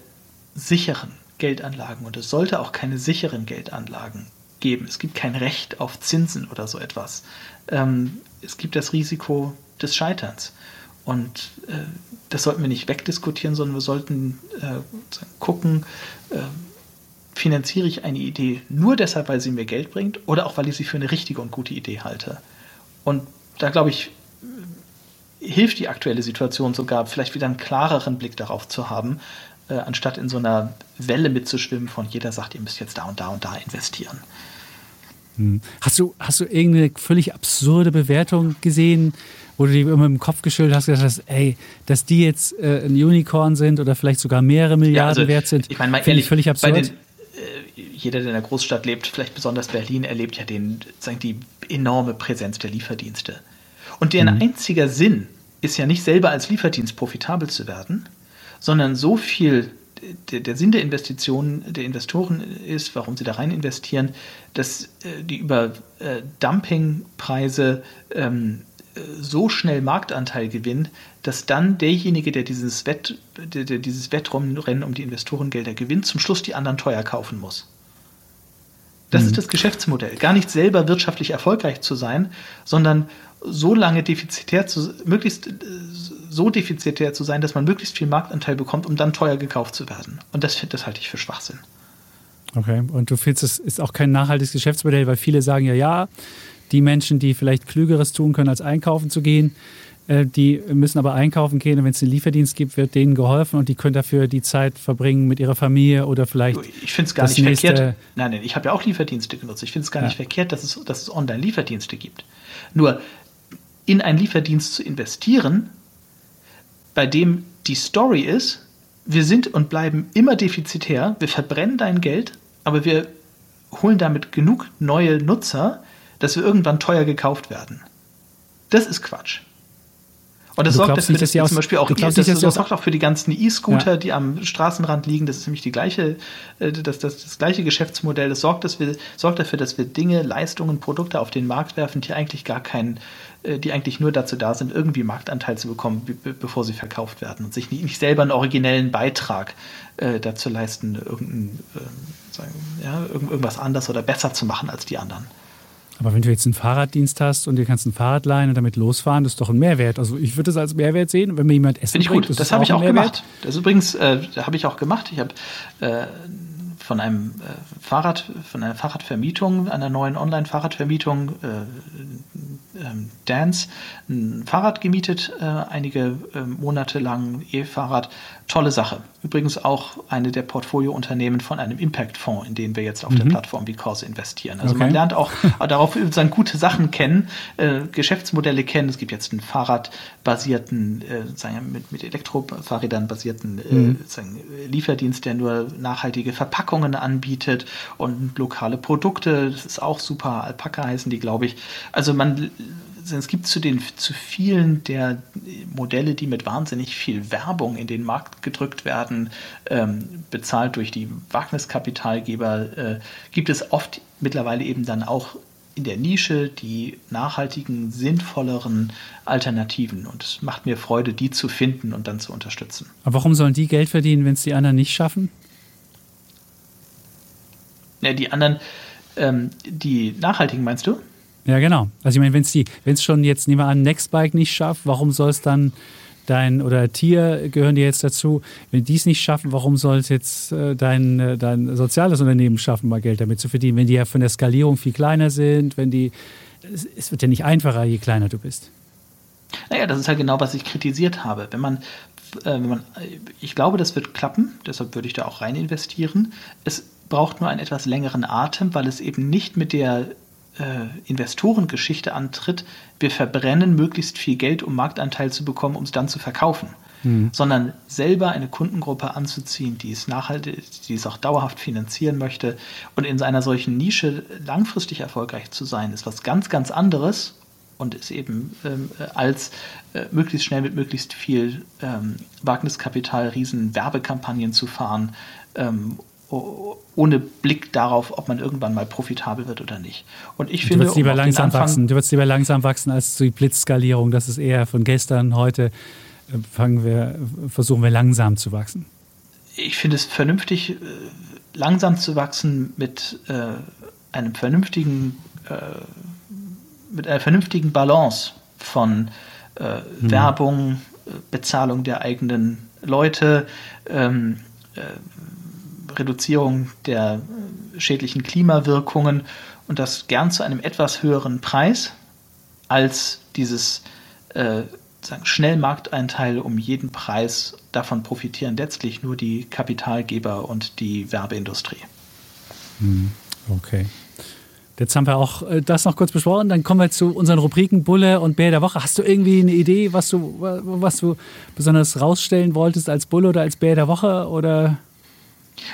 sicheren Geldanlagen und es sollte auch keine sicheren Geldanlagen geben. Es gibt kein Recht auf Zinsen oder so etwas. Ähm, es gibt das Risiko des Scheiterns. Und äh, das sollten wir nicht wegdiskutieren, sondern wir sollten äh, gucken, äh, finanziere ich eine Idee nur deshalb, weil sie mir Geld bringt oder auch, weil ich sie für eine richtige und gute Idee halte. Und da glaube ich, hilft die aktuelle Situation sogar, vielleicht wieder einen klareren Blick darauf zu haben, äh, anstatt in so einer Welle mitzuschwimmen von jeder sagt, ihr müsst jetzt da und da und da investieren. Hm. Hast du, hast du irgendeine völlig absurde Bewertung gesehen, wo du dir immer im Kopf geschüttelt hast, gesagt hast, ey, dass die jetzt äh, ein Unicorn sind oder vielleicht sogar mehrere Milliarden ja, also, wert sind? Ich meine, mal ehrlich, völlig absurd. Den, äh, jeder, der in der Großstadt lebt, vielleicht besonders Berlin, erlebt ja den, sagen die enorme Präsenz der Lieferdienste. Und deren mhm. einziger Sinn ist ja nicht selber als Lieferdienst profitabel zu werden, sondern so viel der, der, Sinn der Investitionen der Investoren ist, warum sie da rein investieren, dass äh, die über äh, Dumpingpreise ähm, so schnell Marktanteil gewinnen, dass dann derjenige, der dieses, Wett, der, der dieses Wettrennen um die Investorengelder gewinnt, zum Schluss die anderen teuer kaufen muss. Das mhm. ist das Geschäftsmodell. Gar nicht selber wirtschaftlich erfolgreich zu sein, sondern so lange defizitär zu, möglichst äh, so defizitär zu sein, dass man möglichst viel Marktanteil bekommt, um dann teuer gekauft zu werden. Und das, das halte ich für Schwachsinn. Okay, und du findest, es ist auch kein nachhaltiges Geschäftsmodell, weil viele sagen ja, ja, die Menschen, die vielleicht Klügeres tun können, als einkaufen zu gehen, äh, die müssen aber einkaufen gehen und wenn es einen Lieferdienst gibt, wird denen geholfen und die können dafür die Zeit verbringen mit ihrer Familie oder vielleicht. Ich finde es gar nicht verkehrt. Nein, nein, ich habe ja auch Lieferdienste genutzt. Ich finde es gar ja. nicht verkehrt, dass es, dass es Online-Lieferdienste gibt. Nur in einen Lieferdienst zu investieren, bei dem die Story ist, wir sind und bleiben immer defizitär, wir verbrennen dein Geld, aber wir holen damit genug neue Nutzer, dass wir irgendwann teuer gekauft werden. Das ist Quatsch. Und das sorgt dafür, dass, dass zum Beispiel auch, das, das, das sorgt auch für die ganzen E-Scooter, ja. die am Straßenrand liegen. Das ist nämlich die gleiche, äh, das, das, das gleiche Geschäftsmodell. Das sorgt, dass wir, sorgt dafür, dass wir Dinge, Leistungen, Produkte auf den Markt werfen, die eigentlich gar keinen, die eigentlich nur dazu da sind, irgendwie Marktanteil zu bekommen, bevor sie verkauft werden und sich nicht, nicht selber einen originellen Beitrag äh, dazu leisten, irgendein, äh, sagen, ja, irgendwas anders oder besser zu machen als die anderen. Aber wenn du jetzt einen Fahrraddienst hast und dir kannst ein Fahrrad leihen und damit losfahren, das ist doch ein Mehrwert. Also ich würde es als Mehrwert sehen, wenn mir jemand Essen Finde ich bringt, gut. Das, das habe ich auch gemacht. Das übrigens, äh, habe ich auch gemacht. Ich habe äh, von einem äh, Fahrrad, von einer Fahrradvermietung, einer neuen Online-Fahrradvermietung, äh, Dance, ein Fahrrad gemietet, äh, einige äh, Monate lang E-Fahrrad. Tolle Sache. Übrigens auch eine der Portfoliounternehmen von einem Impact-Fonds, in den wir jetzt auf mhm. der Plattform Because investieren. Also okay. man lernt auch darauf dann gute Sachen kennen, äh, Geschäftsmodelle kennen. Es gibt jetzt einen Fahrradbasierten, äh, sagen mit, mit Elektrofahrrädern basierten äh, mhm. sagen, Lieferdienst, der nur nachhaltige Verpackungen anbietet und lokale Produkte. Das ist auch super. Alpaka heißen die, glaube ich. Also man es gibt zu den zu vielen der Modelle, die mit wahnsinnig viel Werbung in den Markt gedrückt werden, ähm, bezahlt durch die Wagniskapitalgeber, äh, gibt es oft mittlerweile eben dann auch in der Nische die nachhaltigen, sinnvolleren Alternativen. Und es macht mir Freude, die zu finden und dann zu unterstützen. Aber warum sollen die Geld verdienen, wenn es die anderen nicht schaffen? Ja, die anderen, ähm, die nachhaltigen meinst du? Ja, genau. Also ich meine, wenn es schon jetzt, nehmen wir an, Nextbike nicht schafft, warum soll es dann dein oder Tier gehören dir jetzt dazu, wenn die es nicht schaffen, warum soll es jetzt äh, dein, äh, dein soziales Unternehmen schaffen, mal Geld damit zu verdienen, wenn die ja von der Skalierung viel kleiner sind, wenn die es, wird ja nicht einfacher, je kleiner du bist. Naja, das ist halt genau, was ich kritisiert habe. Wenn man, äh, wenn man, ich glaube, das wird klappen, deshalb würde ich da auch rein investieren. Es braucht nur einen etwas längeren Atem, weil es eben nicht mit der äh, Investorengeschichte antritt, wir verbrennen möglichst viel Geld, um Marktanteil zu bekommen, um es dann zu verkaufen. Mhm. Sondern selber eine Kundengruppe anzuziehen, die es nachhaltig, die es auch dauerhaft finanzieren möchte. Und in einer solchen Nische langfristig erfolgreich zu sein, ist was ganz, ganz anderes und ist eben ähm, als äh, möglichst schnell mit möglichst viel ähm, Wagniskapital riesen Werbekampagnen zu fahren ähm, ohne Blick darauf, ob man irgendwann mal profitabel wird oder nicht. Und ich finde, du wirst lieber um langsam Anfang, wachsen. Du wirst lieber langsam wachsen als die Blitzskalierung. Das ist eher von gestern, heute äh, fangen wir, versuchen wir langsam zu wachsen. Ich finde es vernünftig, äh, langsam zu wachsen mit äh, einem vernünftigen, äh, mit einer vernünftigen Balance von äh, hm. Werbung, äh, Bezahlung der eigenen Leute, ähm, Reduzierung der äh, schädlichen Klimawirkungen und das gern zu einem etwas höheren Preis als dieses äh, Schnellmarkteinteil um jeden Preis. Davon profitieren letztlich nur die Kapitalgeber und die Werbeindustrie. Hm, okay. Jetzt haben wir auch äh, das noch kurz besprochen. Dann kommen wir zu unseren Rubriken Bulle und Bär der Woche. Hast du irgendwie eine Idee, was du, was du besonders rausstellen wolltest als Bulle oder als Bär der Woche? Oder?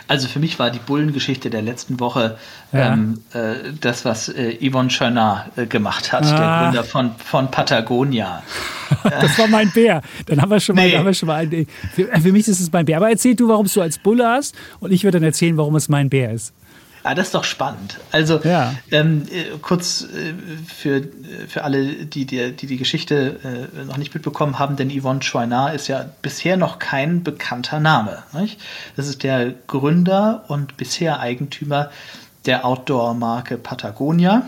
Also für mich war die Bullengeschichte der letzten Woche ja. ähm, äh, das, was äh, Yvonne Chernat äh, gemacht hat, ah. der Gründer von, von Patagonia. das war mein Bär. Dann haben wir schon mal, nee. haben wir schon mal einen, für, für, mich ist es mein Bär. Aber erzähl du, warum du als Bulle hast und ich würde dann erzählen, warum es mein Bär ist. Ah, das ist doch spannend. Also ja. ähm, äh, kurz äh, für, für alle, die die, die, die Geschichte äh, noch nicht mitbekommen haben, denn Yvonne Chouinard ist ja bisher noch kein bekannter Name. Nicht? Das ist der Gründer und bisher Eigentümer der Outdoor-Marke Patagonia.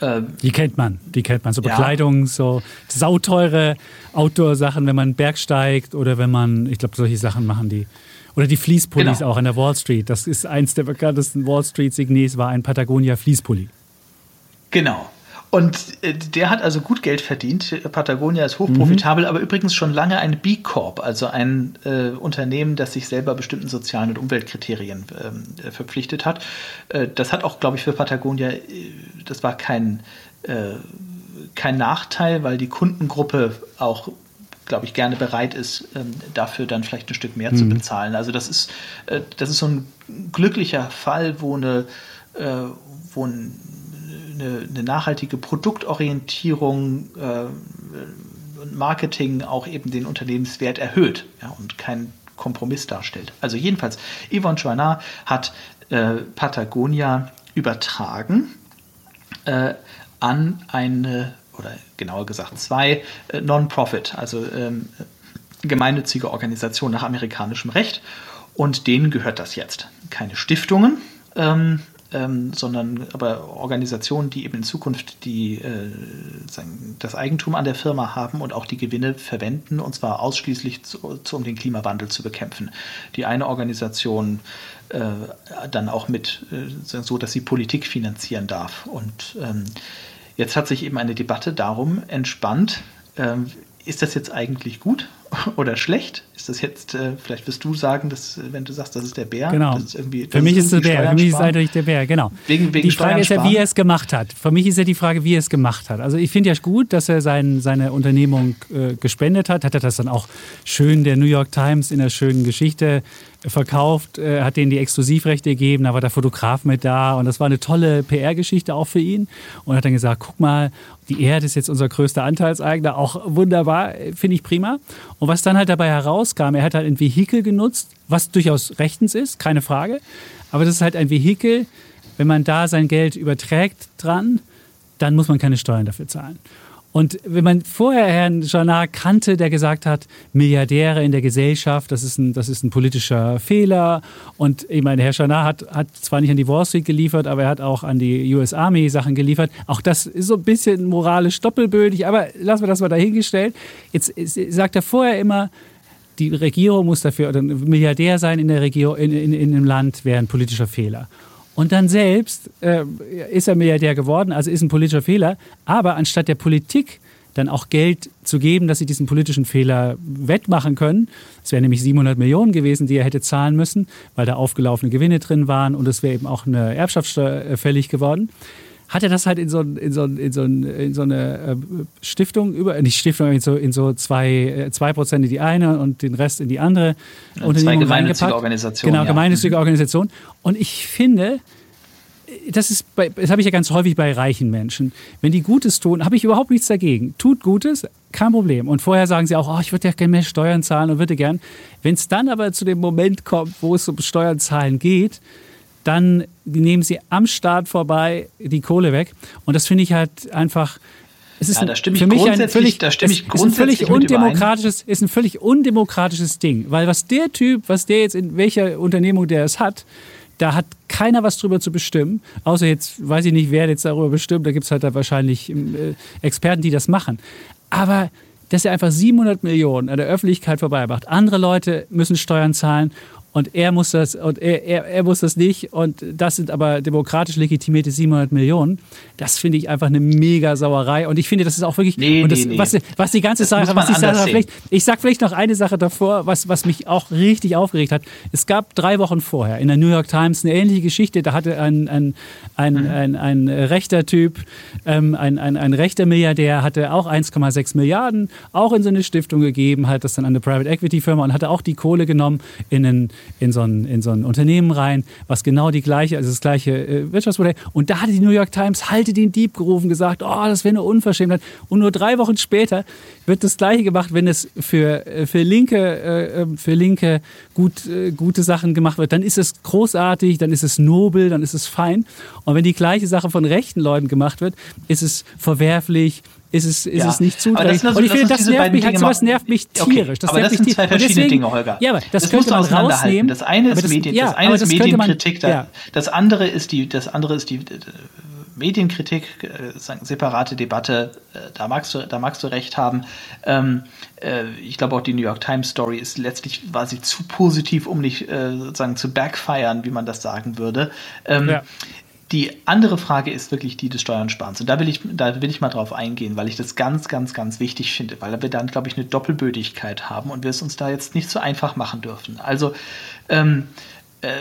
Ähm, die kennt man, die kennt man. So Bekleidung, ja. so sauteure Outdoor-Sachen, wenn man einen Berg steigt oder wenn man, ich glaube, solche Sachen machen die. Oder die Fließpullis genau. auch an der Wall Street. Das ist eins der bekanntesten Wall Street-Signes, war ein Patagonia Fließpulli. Genau. Und äh, der hat also gut Geld verdient. Patagonia ist hochprofitabel, mhm. aber übrigens schon lange ein B Corp, also ein äh, Unternehmen, das sich selber bestimmten sozialen und Umweltkriterien ähm, äh, verpflichtet hat. Äh, das hat auch, glaube ich, für Patagonia, äh, das war kein, äh, kein Nachteil, weil die Kundengruppe auch glaube ich, gerne bereit ist, ähm, dafür dann vielleicht ein Stück mehr mhm. zu bezahlen. Also das ist, äh, das ist so ein glücklicher Fall, wo eine, äh, wo eine, eine, nachhaltige Produktorientierung äh, und Marketing auch eben den Unternehmenswert erhöht ja, und keinen Kompromiss darstellt. Also jedenfalls, Yvonne Chouinard hat äh, Patagonia übertragen äh, an eine oder genauer gesagt zwei äh, Non-Profit, also ähm, gemeinnützige Organisationen nach amerikanischem Recht. Und denen gehört das jetzt. Keine Stiftungen, ähm, ähm, sondern aber Organisationen, die eben in Zukunft die, äh, das Eigentum an der Firma haben und auch die Gewinne verwenden, und zwar ausschließlich zu, zu, um den Klimawandel zu bekämpfen. Die eine Organisation äh, dann auch mit äh, so, dass sie Politik finanzieren darf. Und ähm, jetzt hat sich eben eine Debatte darum entspannt, ähm, ist das jetzt eigentlich gut oder schlecht? Ist das jetzt, äh, vielleicht wirst du sagen, dass, wenn du sagst, das ist der Bär. Genau. Das ist Für mich ist es der Bär. Für mich ist es eindeutig der Bär, genau. Wegen, wegen die Frage ist ja, wie er es gemacht hat. Für mich ist ja die Frage, wie er es gemacht hat. Also ich finde ja gut, dass er sein, seine Unternehmung äh, gespendet hat. Hat er das dann auch schön der New York Times in der schönen Geschichte verkauft, äh, hat denen die Exklusivrechte gegeben, da war der Fotograf mit da und das war eine tolle PR-Geschichte auch für ihn und hat dann gesagt, guck mal, die Erde ist jetzt unser größter Anteilseigner, auch wunderbar, finde ich prima. Und was dann halt dabei herauskam, er hat halt ein Vehikel genutzt, was durchaus rechtens ist, keine Frage, aber das ist halt ein Vehikel, wenn man da sein Geld überträgt dran, dann muss man keine Steuern dafür zahlen. Und wenn man vorher Herrn Janard kannte, der gesagt hat, Milliardäre in der Gesellschaft, das ist ein, das ist ein politischer Fehler. Und ich meine, Herr Janard hat, hat zwar nicht an die Wall Street geliefert, aber er hat auch an die US Army Sachen geliefert. Auch das ist so ein bisschen moralisch doppelbödig, aber lassen wir das mal dahingestellt. Jetzt sagt er vorher immer, die Regierung muss dafür, oder Milliardär sein in der Regierung, in, in, in einem Land wäre ein politischer Fehler. Und dann selbst äh, ist er Milliardär geworden, also ist ein politischer Fehler. Aber anstatt der Politik dann auch Geld zu geben, dass sie diesen politischen Fehler wettmachen können. Es wären nämlich 700 Millionen gewesen, die er hätte zahlen müssen, weil da aufgelaufene Gewinne drin waren und es wäre eben auch eine Erbschaftssteuer fällig geworden hat er das halt in so, in so, in so, in so eine äh, Stiftung, über, nicht Stiftung, in so, in so zwei, äh, zwei Prozent in die eine und den Rest in die andere ja, zwei gemeinnützige Organisationen. Genau, gemeinnützige ja. Organisation. Und ich finde, das ist bei, das habe ich ja ganz häufig bei reichen Menschen. Wenn die Gutes tun, habe ich überhaupt nichts dagegen. Tut Gutes, kein Problem. Und vorher sagen sie auch, oh, ich würde ja gerne mehr Steuern zahlen und würde gern. Wenn es dann aber zu dem Moment kommt, wo es um Steuern zahlen geht, dann nehmen sie am Start vorbei die Kohle weg. Und das finde ich halt einfach. Es ist ja, da stimme ich für mich ein völlig, da stimme ich grundsätzlich ist ein völlig undemokratisches, ist ein völlig undemokratisches Ding, weil was der Typ, was der jetzt in welcher Unternehmung der es hat, da hat keiner was drüber zu bestimmen, außer jetzt weiß ich nicht, wer jetzt darüber bestimmt. Da gibt es halt da wahrscheinlich äh, Experten, die das machen. Aber dass er einfach 700 Millionen an der Öffentlichkeit vorbei macht. Andere Leute müssen Steuern zahlen und er muss das und er, er, er muss das nicht und das sind aber demokratisch legitimierte 700 Millionen. Das finde ich einfach eine mega Sauerei und ich finde, das ist auch wirklich nee, und das, nee, nee. Was, was die ganze das Sache, was ich sage, vielleicht, ich sag vielleicht noch eine Sache davor, was, was mich auch richtig aufgeregt hat. Es gab drei Wochen vorher in der New York Times eine ähnliche Geschichte. Da hatte ein, ein, ein, mhm. ein, ein, rechter Typ, ähm, ein, ein, ein rechter Milliardär, hatte auch 1,6 Milliarden auch in so eine Stiftung gegeben, hat das dann an eine Private Equity Firma und hatte auch die Kohle genommen in einen in so ein, in so ein Unternehmen rein, was genau die gleiche, also das gleiche äh, Wirtschaftsmodell. Und da hatte die New York Times halte den Dieb gerufen, gesagt, oh, das wäre eine Unverschämtheit. Und nur drei Wochen später wird das Gleiche gemacht, wenn es für, äh, für Linke, äh, ähm, für Linke gut, äh, gute Sachen gemacht wird. Dann ist es großartig, dann ist es nobel, dann ist es fein. Und wenn die gleiche Sache von rechten Leuten gemacht wird, ist es verwerflich, ist es, ist ja. es nicht zuträglich. Und ich finde, das nervt mich, halt, sowas nervt mich tierisch. Das aber das sind zwei verschiedene deswegen, Dinge, Holger. Ja, aber das, das könnte man rausnehmen. Das eine ist, das, Medien, ja, das eine ist Medienkritik, man, ja. das andere ist die, das andere ist die äh, Medienkritik, äh, separate Debatte, äh, da magst du, da magst du recht haben. Ähm, äh, ich glaube auch die New York Times Story ist letztlich war sie zu positiv, um nicht äh, sozusagen zu backfiren, wie man das sagen würde. Ähm, ja. Die andere Frage ist wirklich die des Steuernsparens. Und da will ich, da will ich mal drauf eingehen, weil ich das ganz, ganz, ganz wichtig finde, weil wir dann, glaube ich, eine Doppelbödigkeit haben und wir es uns da jetzt nicht so einfach machen dürfen. Also, ähm, äh,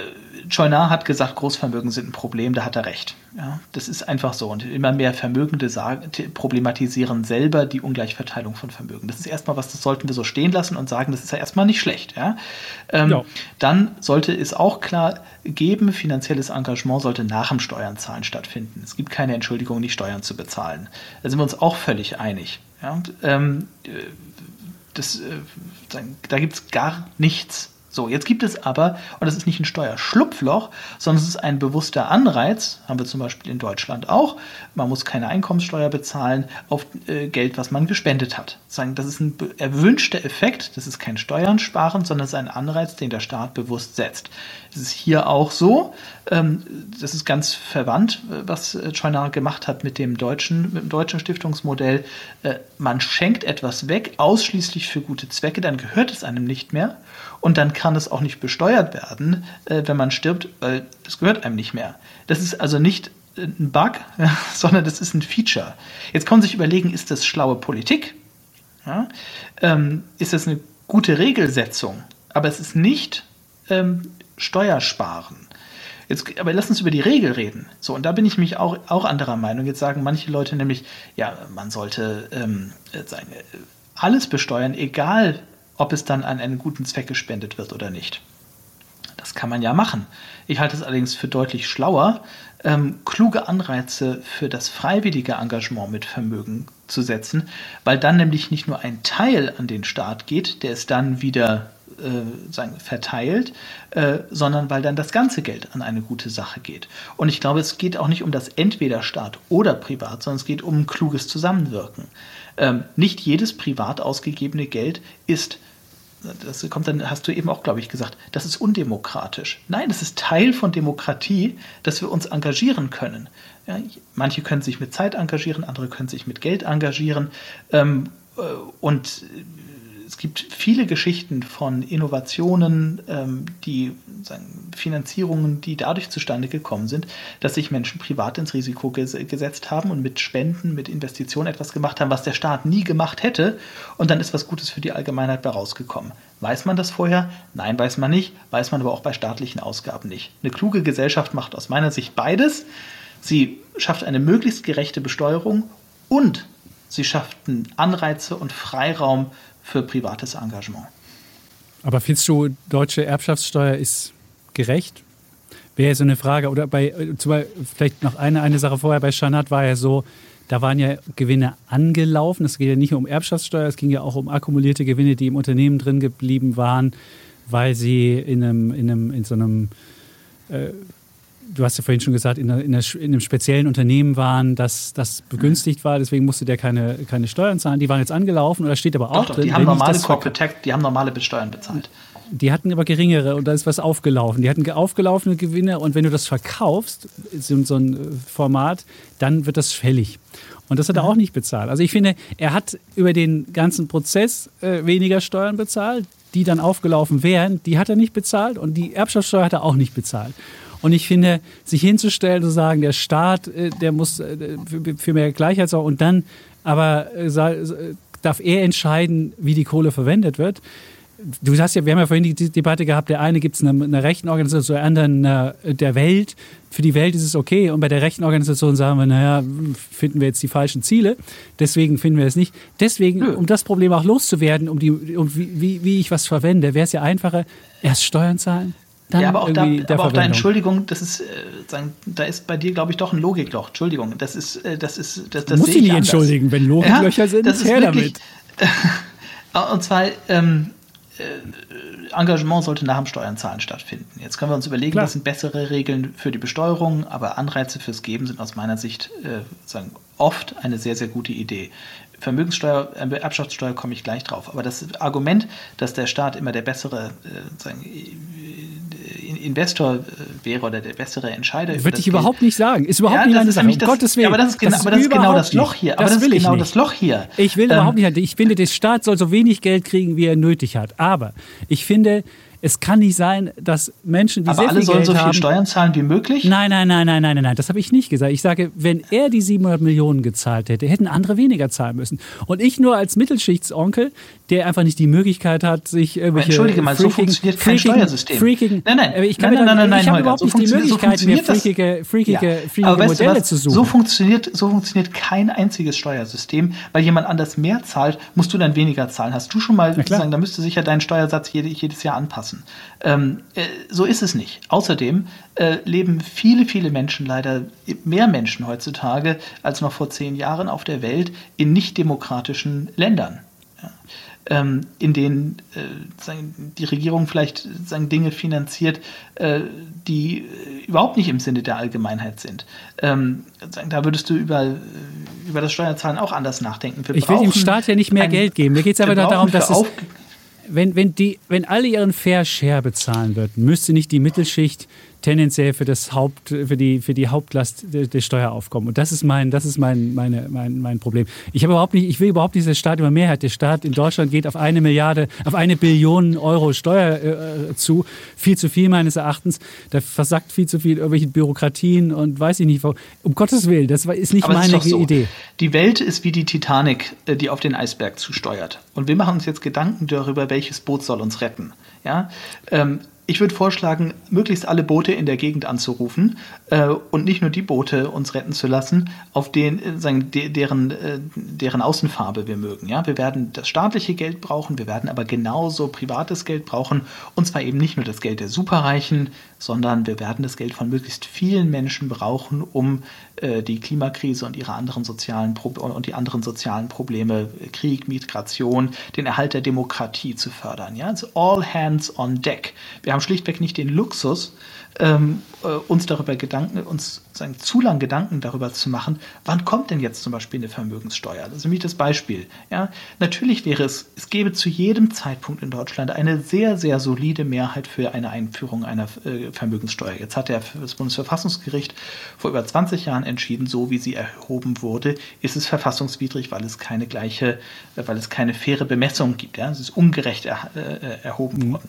Choinar hat gesagt, Großvermögen sind ein Problem, da hat er recht. Ja, das ist einfach so. Und immer mehr Vermögende sagen, problematisieren selber die Ungleichverteilung von Vermögen. Das ist erstmal was, das sollten wir so stehen lassen und sagen, das ist ja erstmal nicht schlecht. Ja? Ähm, ja. Dann sollte es auch klar geben, finanzielles Engagement sollte nach dem Steuernzahlen stattfinden. Es gibt keine Entschuldigung, nicht Steuern zu bezahlen. Da sind wir uns auch völlig einig. Ja? Ähm, das, äh, da gibt es gar nichts So, jetzt gibt es aber, und das ist nicht ein Steuerschlupfloch, sondern es ist ein bewusster Anreiz, haben wir zum Beispiel in Deutschland auch, man muss keine Einkommenssteuer bezahlen auf äh, Geld, was man gespendet hat. Das ist ein erwünschter Effekt, das ist kein Steuern sparen, sondern es ist ein Anreiz, den der Staat bewusst setzt. Es ist hier auch so, ähm, das ist ganz verwandt, was Scheuner gemacht hat mit dem deutschen, mit dem deutschen Stiftungsmodell. Äh, man schenkt etwas weg, ausschließlich für gute Zwecke, dann gehört es einem nicht mehr und dann kann es auch nicht besteuert werden, äh, wenn man stirbt, weil es gehört einem nicht mehr. Das ist also nicht äh, ein Bug, sondern das ist ein Feature. Jetzt kann man sich überlegen, ist das schlaue Politik? Ja? Ähm, ist das eine gute Regelsetzung? Aber es ist nicht ähm, Steuersparen. Jetzt, aber lass uns über die Regel reden. So, und da bin ich mich auch, auch anderer Meinung. Jetzt sagen manche Leute nämlich, ja, man sollte ähm, sagen, alles besteuern, egal ob es dann an einen guten Zweck gespendet wird oder nicht. Das kann man ja machen. Ich halte es allerdings für deutlich schlauer, ähm, kluge Anreize für das freiwillige Engagement mit Vermögen zu setzen, weil dann nämlich nicht nur ein Teil an den Staat geht, der es dann wieder äh, sagen, verteilt, äh, sondern weil dann das ganze Geld an eine gute Sache geht. Und ich glaube, es geht auch nicht um das entweder Staat oder Privat, sondern es geht um ein kluges Zusammenwirken. Ähm, nicht jedes privat ausgegebene Geld ist das kommt dann, hast du eben auch, glaube ich, gesagt, das ist undemokratisch. Nein, es ist Teil von Demokratie, dass wir uns engagieren können. Ja, manche können sich mit Zeit engagieren, andere können sich mit Geld engagieren. Ähm, äh, und gibt viele Geschichten von Innovationen, ähm, die sagen, Finanzierungen, die dadurch zustande gekommen sind, dass sich Menschen privat ins Risiko ges gesetzt haben und mit Spenden, mit Investitionen etwas gemacht haben, was der Staat nie gemacht hätte. Und dann ist was Gutes für die Allgemeinheit bei rausgekommen. Weiß man das vorher? Nein, weiß man nicht. Weiß man aber auch bei staatlichen Ausgaben nicht. Eine kluge Gesellschaft macht aus meiner Sicht beides. Sie schafft eine möglichst gerechte Besteuerung und sie schafft Anreize und Freiraum für privates Engagement. Aber findest du, deutsche Erbschaftssteuer ist gerecht? Wäre so eine Frage. Oder bei, vielleicht noch eine, eine Sache vorher, bei Schanat war ja so, da waren ja Gewinne angelaufen. Es geht ja nicht nur um Erbschaftssteuer, es ging ja auch um akkumulierte Gewinne, die im Unternehmen drin geblieben waren, weil sie in, einem, in, einem, in so einem äh, du hast ja vorhin schon gesagt, in, einer, in, einem speziellen Unternehmen waren, das, das begünstigt war, deswegen musste der keine, keine Steuern zahlen. Die waren jetzt angelaufen oder steht aber auch doch, drin. Die haben normale Corporate Tax, die haben normale Steuern bezahlt. Die hatten aber geringere und da ist was aufgelaufen. Die hatten aufgelaufene Gewinne und wenn du das verkaufst, so, so ein äh, Format, dann wird das fällig. Und das hat er auch nicht bezahlt. Also ich finde, er hat über den ganzen Prozess äh, weniger Steuern bezahlt, die dann aufgelaufen wären, die hat er nicht bezahlt und die Erbschaftssteuer hat er auch nicht bezahlt. Und ich finde, sich hinzustellen, zu sagen, der Staat, äh, der muss äh, für mehr Gleichheit sorgen und dann aber äh, darf er entscheiden, wie die Kohle verwendet wird. Du hast ja, wir haben ja vorhin die Debatte gehabt, der eine gibt es einer, einer rechten Organisation, der anderen der Welt. Für die Welt ist es okay und bei der rechten Organisation sagen wir, naja, finden wir jetzt die falschen Ziele, deswegen finden wir es nicht. Deswegen, um das Problem auch loszuwerden, um, die, um wie, wie ich was verwende, wäre es ja einfacher, erst Steuern zahlen, dann ja, aber auch, da, aber auch da, Entschuldigung, das ist, äh, sagen, da ist bei dir, glaube ich, doch ein Logikloch. Entschuldigung, das ist, äh, das ist, das, das Muss ich nicht anders. entschuldigen, wenn Logiklöcher ja, sind, das her wirklich, damit. und zwar, ähm, äh, Engagement sollte nach dem Steuernzahlen stattfinden. Jetzt können wir uns überlegen, Klar. was sind bessere Regeln für die Besteuerung, aber Anreize fürs Geben sind aus meiner Sicht äh, sagen, oft eine sehr, sehr gute Idee. Vermögenssteuer, äh, Erbschaftssteuer komme ich gleich drauf. Aber das Argument, dass der Staat immer der bessere äh, sagen, Investor äh, wäre oder der bessere Entscheider. Würde ich überhaupt nicht sagen. Ist überhaupt ja, nicht meine Sache. Um das, Gottes Willen. Ja, aber das ist, genau, das aber das ist genau das Loch hier. Das aber das ist genau das Loch hier. Ich will ähm, überhaupt nicht. Ich finde, der Staat soll so wenig Geld kriegen, wie er nötig hat. Aber ich finde, es kann nicht sein, dass Menschen, die Aber sehr alle viel sollen Geld so viel haben, Steuern zahlen wie möglich? Nein, nein, nein, nein, nein, nein, nein, das habe ich nicht gesagt. Ich sage, wenn er die 700 Millionen gezahlt hätte, hätten andere weniger zahlen müssen. Und ich nur als Mittelschichtsonkel, der einfach nicht die Möglichkeit hat, sich irgendwelche Entschuldige mal, so funktioniert kein freaking, Steuersystem. Freaking, nein, nein, ich kann nein, nein, nein, nein, ich habe überhaupt so nicht die Möglichkeit, so mir freakige, freakige, ja. freakige Aber Modelle weißt zu suchen. So funktioniert, so funktioniert kein einziges Steuersystem, weil jemand anders mehr zahlt, musst du dann weniger zahlen. Hast du schon mal sagen, da müsste sich ja dein Steuersatz jedes Jahr anpassen. Ähm, äh, so ist es nicht. Außerdem äh, leben viele, viele Menschen, leider mehr Menschen heutzutage als noch vor zehn Jahren auf der Welt, in nicht demokratischen Ländern. Ja. ähm, in denen äh, die Regierung vielleicht Dinge finanziert, äh, die äh, überhaupt nicht im Sinne der Allgemeinheit sind. Ähm, da würdest du über, über das Steuerzahlen auch anders nachdenken. Wir ich will dem Staat ja nicht mehr ein, Geld geben. Mir geht es aber darum, dass es wenn, wenn, die, wenn alle ihren Fair Share bezahlen würden, müsste nicht die Mittelschicht tendenziell für das Haupt, für die, für die Hauptlast des Steueraufkommen. Und das ist mein, das ist mein, meine, mein, mein Problem. Ich habe überhaupt nicht, ich will überhaupt nicht, dass der Staat über Mehrheit. Der Staat in Deutschland geht auf eine Milliarde, auf eine Billion Euro Steuer äh, zu. Viel zu viel meines Erachtens. Da versackt viel zu viel irgendwelche Bürokratien und weiß ich nicht. Um Gottes Willen, das ist nicht Aber meine ist so. Idee. Die Welt ist wie die Titanic, äh, die auf den Eisberg zusteuert. Und wir machen uns jetzt Gedanken darüber, welches Boot soll uns retten. Ja? Ähm, ich würde vorschlagen, möglichst alle Boote in der Gegend anzurufen äh, und nicht nur die Boote uns retten zu lassen, auf den, äh, sagen, de, deren, äh, deren Außenfarbe wir mögen. Ja? Wir werden das staatliche Geld brauchen, wir werden aber genauso privates Geld brauchen. Und zwar eben nicht nur das Geld der Superreichen, sondern wir werden das Geld von möglichst vielen Menschen brauchen, um äh, die Klimakrise und ihre anderen sozialen Pro und die anderen sozialen Probleme, Krieg, Migration, den Erhalt der Demokratie zu fördern. Ja? Also all hands on deck. Wir haben schlichtweg nicht den Luxus, ähm, äh, uns darüber Gedanken, uns sagen, zu lang Gedanken darüber zu machen, wann kommt denn jetzt zum Beispiel eine Vermögenssteuer? Das ist nämlich das Beispiel. Ja, natürlich wäre es, es gäbe zu jedem Zeitpunkt in Deutschland eine sehr, sehr solide Mehrheit für eine Einführung einer äh, Vermögenssteuer. Jetzt hat der, das Bundesverfassungsgericht vor über 20 Jahren entschieden, so wie sie erhoben wurde, ist es verfassungswidrig, weil es keine gleiche, weil es keine faire Bemessung gibt. Ja? Es ist ungerecht er, äh, erhoben mhm.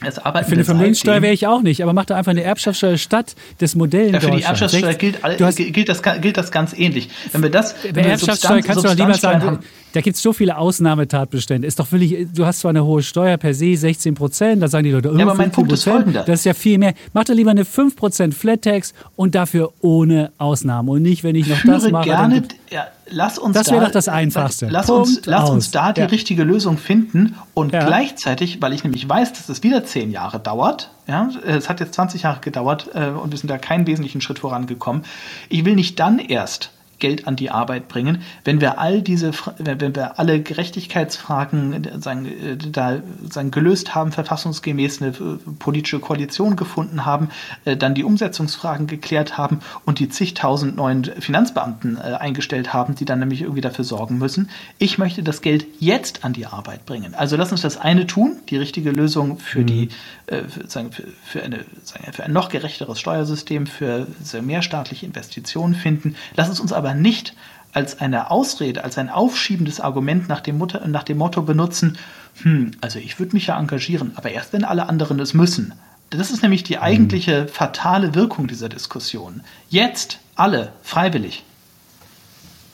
Worden. Es Für eine Vermögenssteuer wäre ich auch nicht, aber mach da einfach eine Erbschaftssteuer statt des Modells. Ja, für die Erbschaftssteuer gilt, gilt, das, gilt das ganz ähnlich. Wenn wir das, bei Erbschaftssteuer kannst du doch lieber sagen, da gibt es so viele Ausnahmetatbestände. Ist doch völlig, du hast zwar eine hohe Steuer per se, 16 Prozent, da sagen die Leute, oh, ja, aber mein Punkt ist folgender. Das ist ja viel mehr. Mach doch lieber eine 5 Prozent Flat Tax und dafür ohne Ausnahmen und nicht, wenn ich noch Führe das mache. Gerne, ja, lass uns das wäre doch das Einfachste. Lass, uns, lass uns da die ja. richtige Lösung finden und ja. gleichzeitig, weil ich nämlich weiß, dass es wieder zehn Jahre dauert, ja, es hat jetzt 20 Jahre gedauert äh, und wir sind da keinen wesentlichen Schritt vorangekommen. Ich will nicht dann erst Geld an die Arbeit bringen. Wenn wir all diese, wenn wir alle Gerechtigkeitsfragen sagen, äh, da sagen, gelöst haben, verfassungsgemäß eine äh, politische Koalition gefunden haben, äh, dann die Umsetzungsfragen geklärt haben und die zigtausend neuen Finanzbeamten eingestellt haben, die dann nämlich irgendwie dafür sorgen müssen. Ich möchte das Geld jetzt an die Arbeit bringen. Also lass uns das eine tun, die richtige Lösung für mhm. die für, sagen, für, für, eine, sagen, für ein noch gerechteres Steuersystem, für mehr staatliche Investitionen finden. Lass es uns aber aber nicht als eine Ausrede, als ein aufschiebendes Argument nach dem, Mutter, nach dem Motto benutzen, hm, also ich würde mich ja engagieren, aber erst wenn alle anderen es müssen. Das ist nämlich die eigentliche mhm. fatale Wirkung dieser Diskussion. Jetzt alle freiwillig.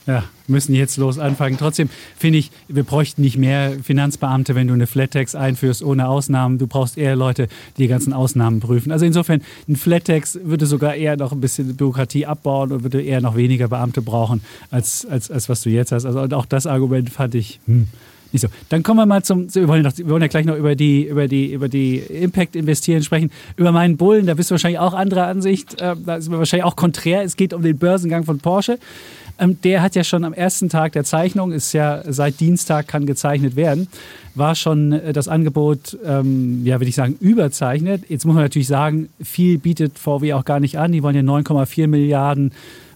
Ja, müssen jetzt los anfangen. Trotzdem finde ich, wir bräuchten nicht mehr Finanzbeamte, wenn du eine Flat-Tax einführst ohne Ausnahmen. Du brauchst eher Leute, die die ganzen Ausnahmen prüfen. Also insofern, ein Flat-Tax würde sogar eher noch ein bisschen Bürokratie abbauen und würde eher noch weniger Beamte brauchen, als, als, als was du jetzt hast. Also auch das Argument fand ich hm, nicht so. Dann kommen wir mal zum, wir wollen, noch, wir wollen ja gleich noch über die, über die, über die Impact investieren sprechen. Über meinen Bullen, da bist du wahrscheinlich auch anderer Ansicht. Äh, da ist wahrscheinlich auch konträr. Es geht um den Börsengang von Porsche. Ähm, der hat ja schon am ersten Tag der Zeichnung, ist ja seit Dienstag kann gezeichnet werden, war schon äh, das Angebot, ähm, ja, würde ich sagen, überzeichnet. Jetzt muss man natürlich sagen, viel bietet VW auch gar nicht an. Die wollen ja 9,4 Milliarden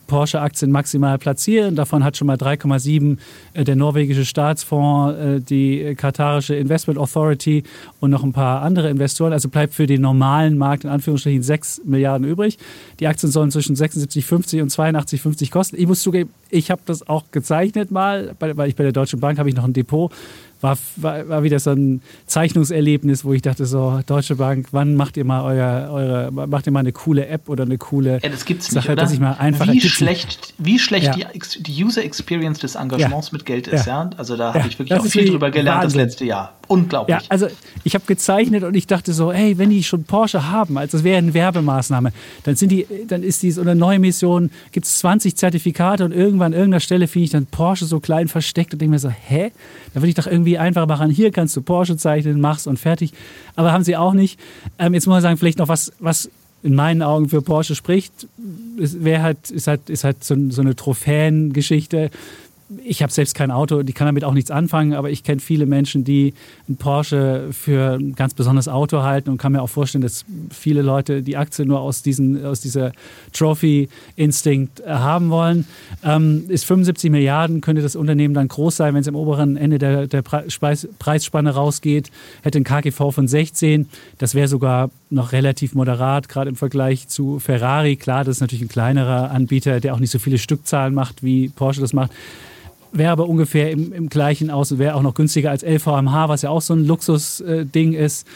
Porsche-Aktien maximal platzieren. Davon hat schon mal 3,7 äh, der norwegische Staatsfonds, äh, die katarische Investment Authority und noch ein paar andere Investoren. Also bleibt für den normalen Markt in Anführungsstrichen 6 Milliarden übrig. Die Aktien sollen zwischen 76,50 und 82,50 kosten. Ich muss zugeben, ich habe das auch gezeichnet mal, weil ich bei der Deutschen Bank habe ich noch ein Depot war, war, war wieder so ein Zeichnungserlebnis, wo ich dachte so, Deutsche Bank, wann macht ihr mal euer, eure, macht ihr mal eine coole App oder eine coole ja, das gibt's Sache, nicht, oder? dass ich mal einfach wie schlecht, wie schlecht ja. die, die, User Experience des Engagements ja. mit Geld ist, ja. Also da habe ich wirklich auch viel drüber gelernt Wahnsinn. das letzte Jahr. Unglaublich. Ja, also ich habe gezeichnet und ich dachte so, hey, wenn die schon Porsche haben, also das wäre eine Werbemaßnahme, dann sind die, dann ist dies oder neue Mission, gibt es 20 Zertifikate und irgendwann an irgendeiner Stelle finde ich dann Porsche so klein versteckt und denke mir so, hä? Da würde ich doch irgendwie einfach machen, hier kannst du Porsche zeichnen, mach's und fertig. Aber haben sie auch nicht. Ähm, jetzt muss man sagen, vielleicht noch was, was in meinen Augen für Porsche spricht, ist, halt, ist halt, ist halt so, so eine Trophäengeschichte ich habe selbst kein Auto, die kann damit auch nichts anfangen, aber ich kenne viele Menschen, die ein Porsche für ein ganz besonderes Auto halten und kann mir auch vorstellen, dass viele Leute die Aktie nur aus, diesen, aus dieser Trophy-Instinkt äh, haben wollen. Ähm, ist 75 Milliarden, könnte das Unternehmen dann groß sein, wenn es im oberen Ende der, der Preis, Preisspanne rausgeht, hätte ein KGV von 16. Das wäre sogar noch relativ moderat, gerade im Vergleich zu Ferrari. Klar, das ist natürlich ein kleinerer Anbieter, der auch nicht so viele Stückzahlen macht, wie Porsche das macht wäre aber ungefähr im, im gleichen aus, wäre auch noch günstiger als LVMH, was ja auch so ein Luxusding äh, ist.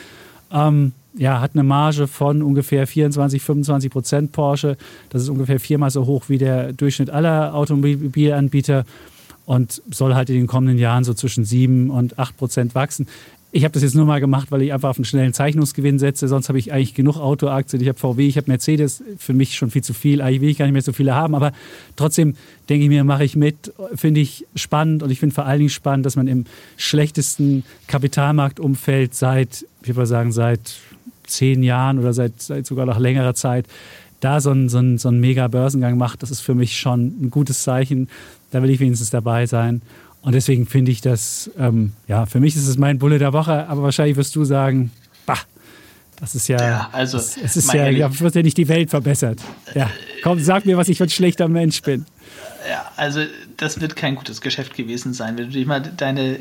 Ähm, ja, hat eine Marge von ungefähr 24, 25 Prozent Porsche. Das ist ungefähr viermal so hoch wie der Durchschnitt aller Automobilanbieter und soll halt in den kommenden Jahren so zwischen 7 und 8 Prozent wachsen. Ich habe das jetzt nur mal gemacht, weil ich einfach auf einen schnellen Zeichnungsgewinn setze. Sonst habe ich eigentlich genug Autoaktien. Ich habe VW, ich habe Mercedes. Für mich schon viel zu viel. Eigentlich will ich gar nicht mehr so viele haben. Aber trotzdem denke ich mir, mache ich mit. Finde ich spannend. Und ich finde vor allen Dingen spannend, dass man im schlechtesten Kapitalmarktumfeld seit, ich würde sagen, seit zehn Jahren oder seit, seit sogar noch längerer Zeit da so einen, so einen, so einen mega Börsengang macht. Das ist für mich schon ein gutes Zeichen. Da will ich wenigstens dabei sein. Und deswegen finde ich das, ähm, ja, für mich ist es mein Bulle der Woche, aber wahrscheinlich wirst du sagen, bah, das ist ja, ja also, es, es ist ja, ja, wird ja nicht die Welt verbessert. Ja, komm, sag mir, was ich für ein schlechter Mensch bin. Ja, also das wird kein gutes Geschäft gewesen sein. Wenn du dich mal deine,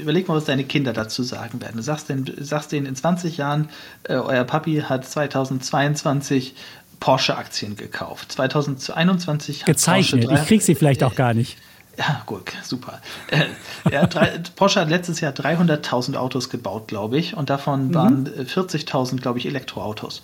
überleg mal, was deine Kinder dazu sagen werden. Du sagst denen, sagst denen in 20 Jahren, äh, euer Papi hat 2022 Porsche-Aktien gekauft. 2021 hat Gezeichnet. Porsche ich krieg sie vielleicht auch gar nicht. Ja, gut, super. Äh, ja, drei, Porsche hat letztes Jahr 300.000 Autos gebaut, glaube ich, und davon mhm. waren 40.000, glaube ich, Elektroautos.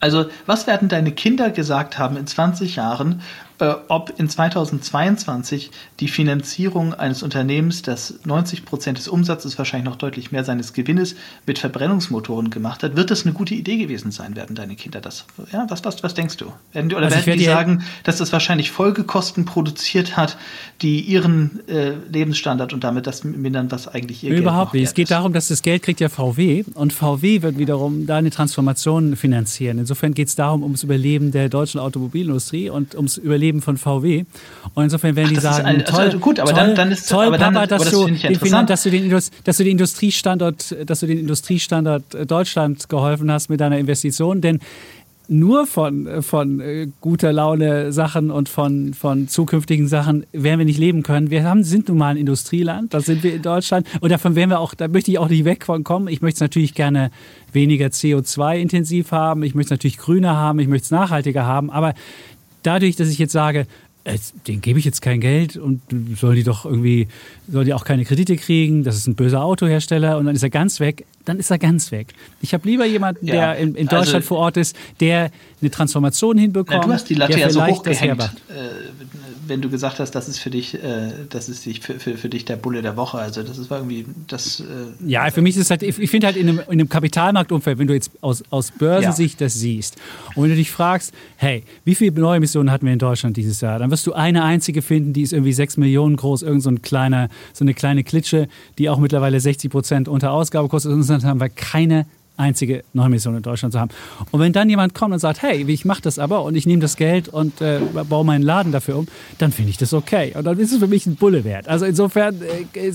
Also, was werden deine Kinder gesagt haben in 20 Jahren, äh, ob in 2022 die Finanzierung eines Unternehmens, das 90 Prozent des Umsatzes, wahrscheinlich noch deutlich mehr seines Gewinnes mit Verbrennungsmotoren gemacht hat, wird das eine gute Idee gewesen sein, werden deine Kinder das? Ja, was, was, was denkst du? Werden, oder also werden die sagen, dass das wahrscheinlich Folgekosten produziert hat, die ihren äh, Lebensstandard und damit das mindern, was eigentlich ihr Überhaupt Geld nicht. Es geht darum, dass das Geld kriegt ja VW und VW wird wiederum da eine Transformation finanzieren. Insofern geht es darum, ums Überleben der deutschen Automobilindustrie und ums Überleben Leben von VW. Und insofern werden die sagen, ein, toll, also gut, aber toll, dann, dann ist, toll aber Papa, dass, du den Finan dass, du den dass du den Industriestandort, dass du den Industriestandort äh, Deutschland geholfen hast mit deiner Investition, denn nur von, von äh, guter Laune Sachen und von, von zukünftigen Sachen werden wir nicht leben können. Wir haben, sind nun mal ein Industrieland, da sind wir in Deutschland und davon werden wir auch, da möchte ich auch nicht weg von kommen. Ich möchte es natürlich gerne weniger CO2-intensiv haben, ich möchte es natürlich grüner haben, ich möchte es nachhaltiger haben, aber dadurch, dass ich jetzt sage, den gebe ich jetzt kein Geld und soll die doch irgendwie, soll die auch keine Kredite kriegen, das ist ein böser Autohersteller und dann ist er ganz weg, dann ist er ganz weg. Ich habe lieber jemanden, ja, der in, in Deutschland also, vor Ort ist, der eine Transformation hinbekommt. Na, du hast die Latte ja so hochgehängt, äh, wenn du gesagt hast, das ist für dich, äh, das ist für, für, für dich der Bulle der Woche. Also das ist irgendwie das. Äh, ja, für mich ist es halt, ich finde halt in einem, in einem Kapitalmarktumfeld, wenn du jetzt aus, aus Börsensicht ja. das siehst und wenn du dich fragst, hey, wie viele neue Emissionen hatten wir in Deutschland dieses Jahr, dann wirst du eine einzige finden, die ist irgendwie sechs Millionen groß, irgend so ein kleiner, so eine kleine Klitsche, die auch mittlerweile 60 Prozent unter Ausgabe kostet. Und dann haben wir keine einzige Neumission in Deutschland zu haben. Und wenn dann jemand kommt und sagt, hey, ich mache das aber und ich nehme das Geld und äh, baue meinen Laden dafür um, dann finde ich das okay. Und dann ist es für mich ein Bulle wert. Also insofern äh,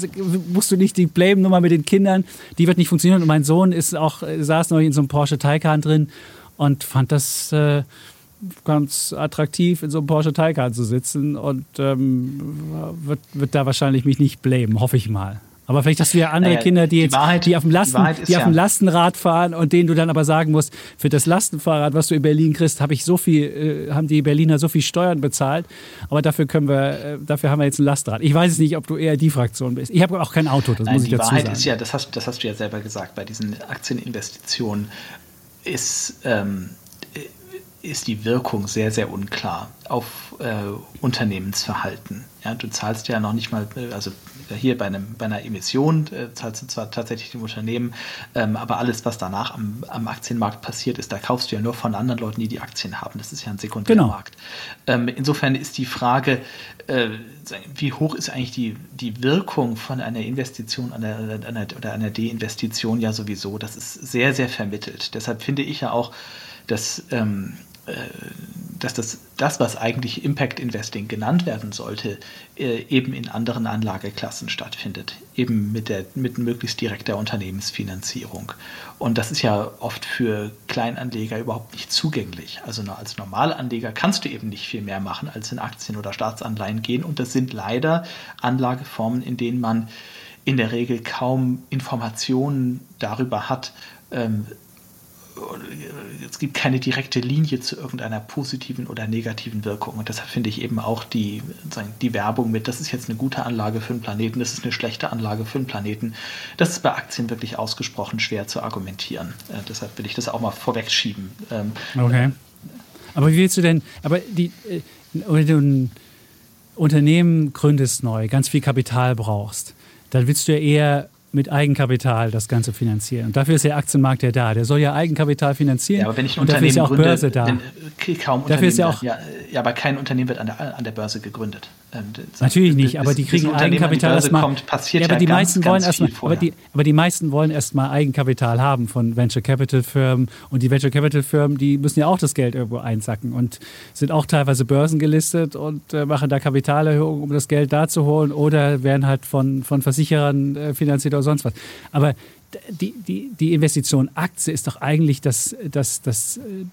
musst du nicht die Blame-Nummer mit den Kindern, die wird nicht funktionieren. Und mein Sohn ist auch, äh, saß neulich in so einem Porsche Taycan drin und fand das äh, ganz attraktiv, in so einem Porsche Taycan zu sitzen und ähm, wird, wird da wahrscheinlich mich nicht blamen, hoffe ich mal. Aber vielleicht hast du ja andere naja, Kinder, die jetzt, die, Wahrheit, die auf dem Lasten, die, die auf dem Lastenrad fahren und denen du dann aber sagen musst, für das Lastenfahrrad, was du in Berlin kriegst, habe ich so viel, äh, haben die Berliner so viel Steuern bezahlt. Aber dafür können wir, äh, dafür haben wir jetzt ein Lastenrad. Ich weiß es nicht, ob du eher die Fraktion bist. Ich habe auch kein Auto, das Nein, muss ich dazu sagen. Die Wahrheit ist ja, das hast, das hast du ja selber gesagt, bei diesen Aktieninvestitionen ist, ähm, ist die Wirkung sehr, sehr unklar auf äh, Unternehmensverhalten. Ja, du zahlst ja noch nicht mal, äh, also hier bei, einem, bei einer Emission äh, zahlst du zwar tatsächlich dem Unternehmen, ähm, aber alles, was danach am, am, Aktienmarkt passiert ist, da kaufst du ja nur von anderen Leuten, die die Aktien haben. Das ist ja ein Sekundärmarkt. Genau. Ähm, insofern ist die Frage, äh, wie hoch ist eigentlich die, die Wirkung von einer Investition einer, einer, oder einer Deinvestition ja sowieso? Das ist sehr, sehr vermittelt. Deshalb finde ich ja auch, dass ähm, äh, dass das, das, was eigentlich Impact Investing genannt werden sollte, äh, eben in anderen Anlageklassen stattfindet, eben mit, der, mit möglichst direkter Unternehmensfinanzierung. Und das ist ja oft für Kleinanleger überhaupt nicht zugänglich. Also als Normalanleger kannst du eben nicht viel mehr machen, als in Aktien oder Staatsanleihen gehen. Und das sind leider Anlageformen, in denen man in der Regel kaum Informationen darüber hat, ähm, es gibt keine direkte Linie zu irgendeiner positiven oder negativen Wirkung. Und deshalb finde ich eben auch die, die Werbung mit, das ist jetzt eine gute Anlage für einen Planeten, das ist eine schlechte Anlage für einen Planeten. Das ist bei Aktien wirklich ausgesprochen schwer zu argumentieren. Äh, deshalb will ich das auch mal vorwegschieben. Ähm, okay. Aber wie willst du denn, aber die, äh, wenn du ein Unternehmen gründest neu, ganz viel Kapital brauchst, dann willst du ja eher mit Eigenkapital das Ganze finanzieren. Und dafür ist der Aktienmarkt ja da. Der soll ja Eigenkapital finanzieren. Ja, aber wenn ich ein und Unternehmen dafür ist ja auch Börse da. Kaum dafür ist ja auch ja, ja, aber kein Unternehmen wird an der, an der Börse gegründet. Ähm, Natürlich nicht, aber die kriegen Eigenkapital erstmal. Kommt, passiert ja, aber die ganz, meisten wollen erstmal, aber die, aber die meisten wollen erstmal Eigenkapital haben von Venture Capital Firmen und die Venture Capital Firmen, die müssen ja auch das Geld irgendwo einsacken und sind auch teilweise börsengelistet und äh, machen da Kapitalerhöhungen, um das Geld da zu holen oder werden halt von, von Versicherern äh, finanziert oder sonst was. Aber die, die, die Investition Aktie ist doch eigentlich das, das, das, äh,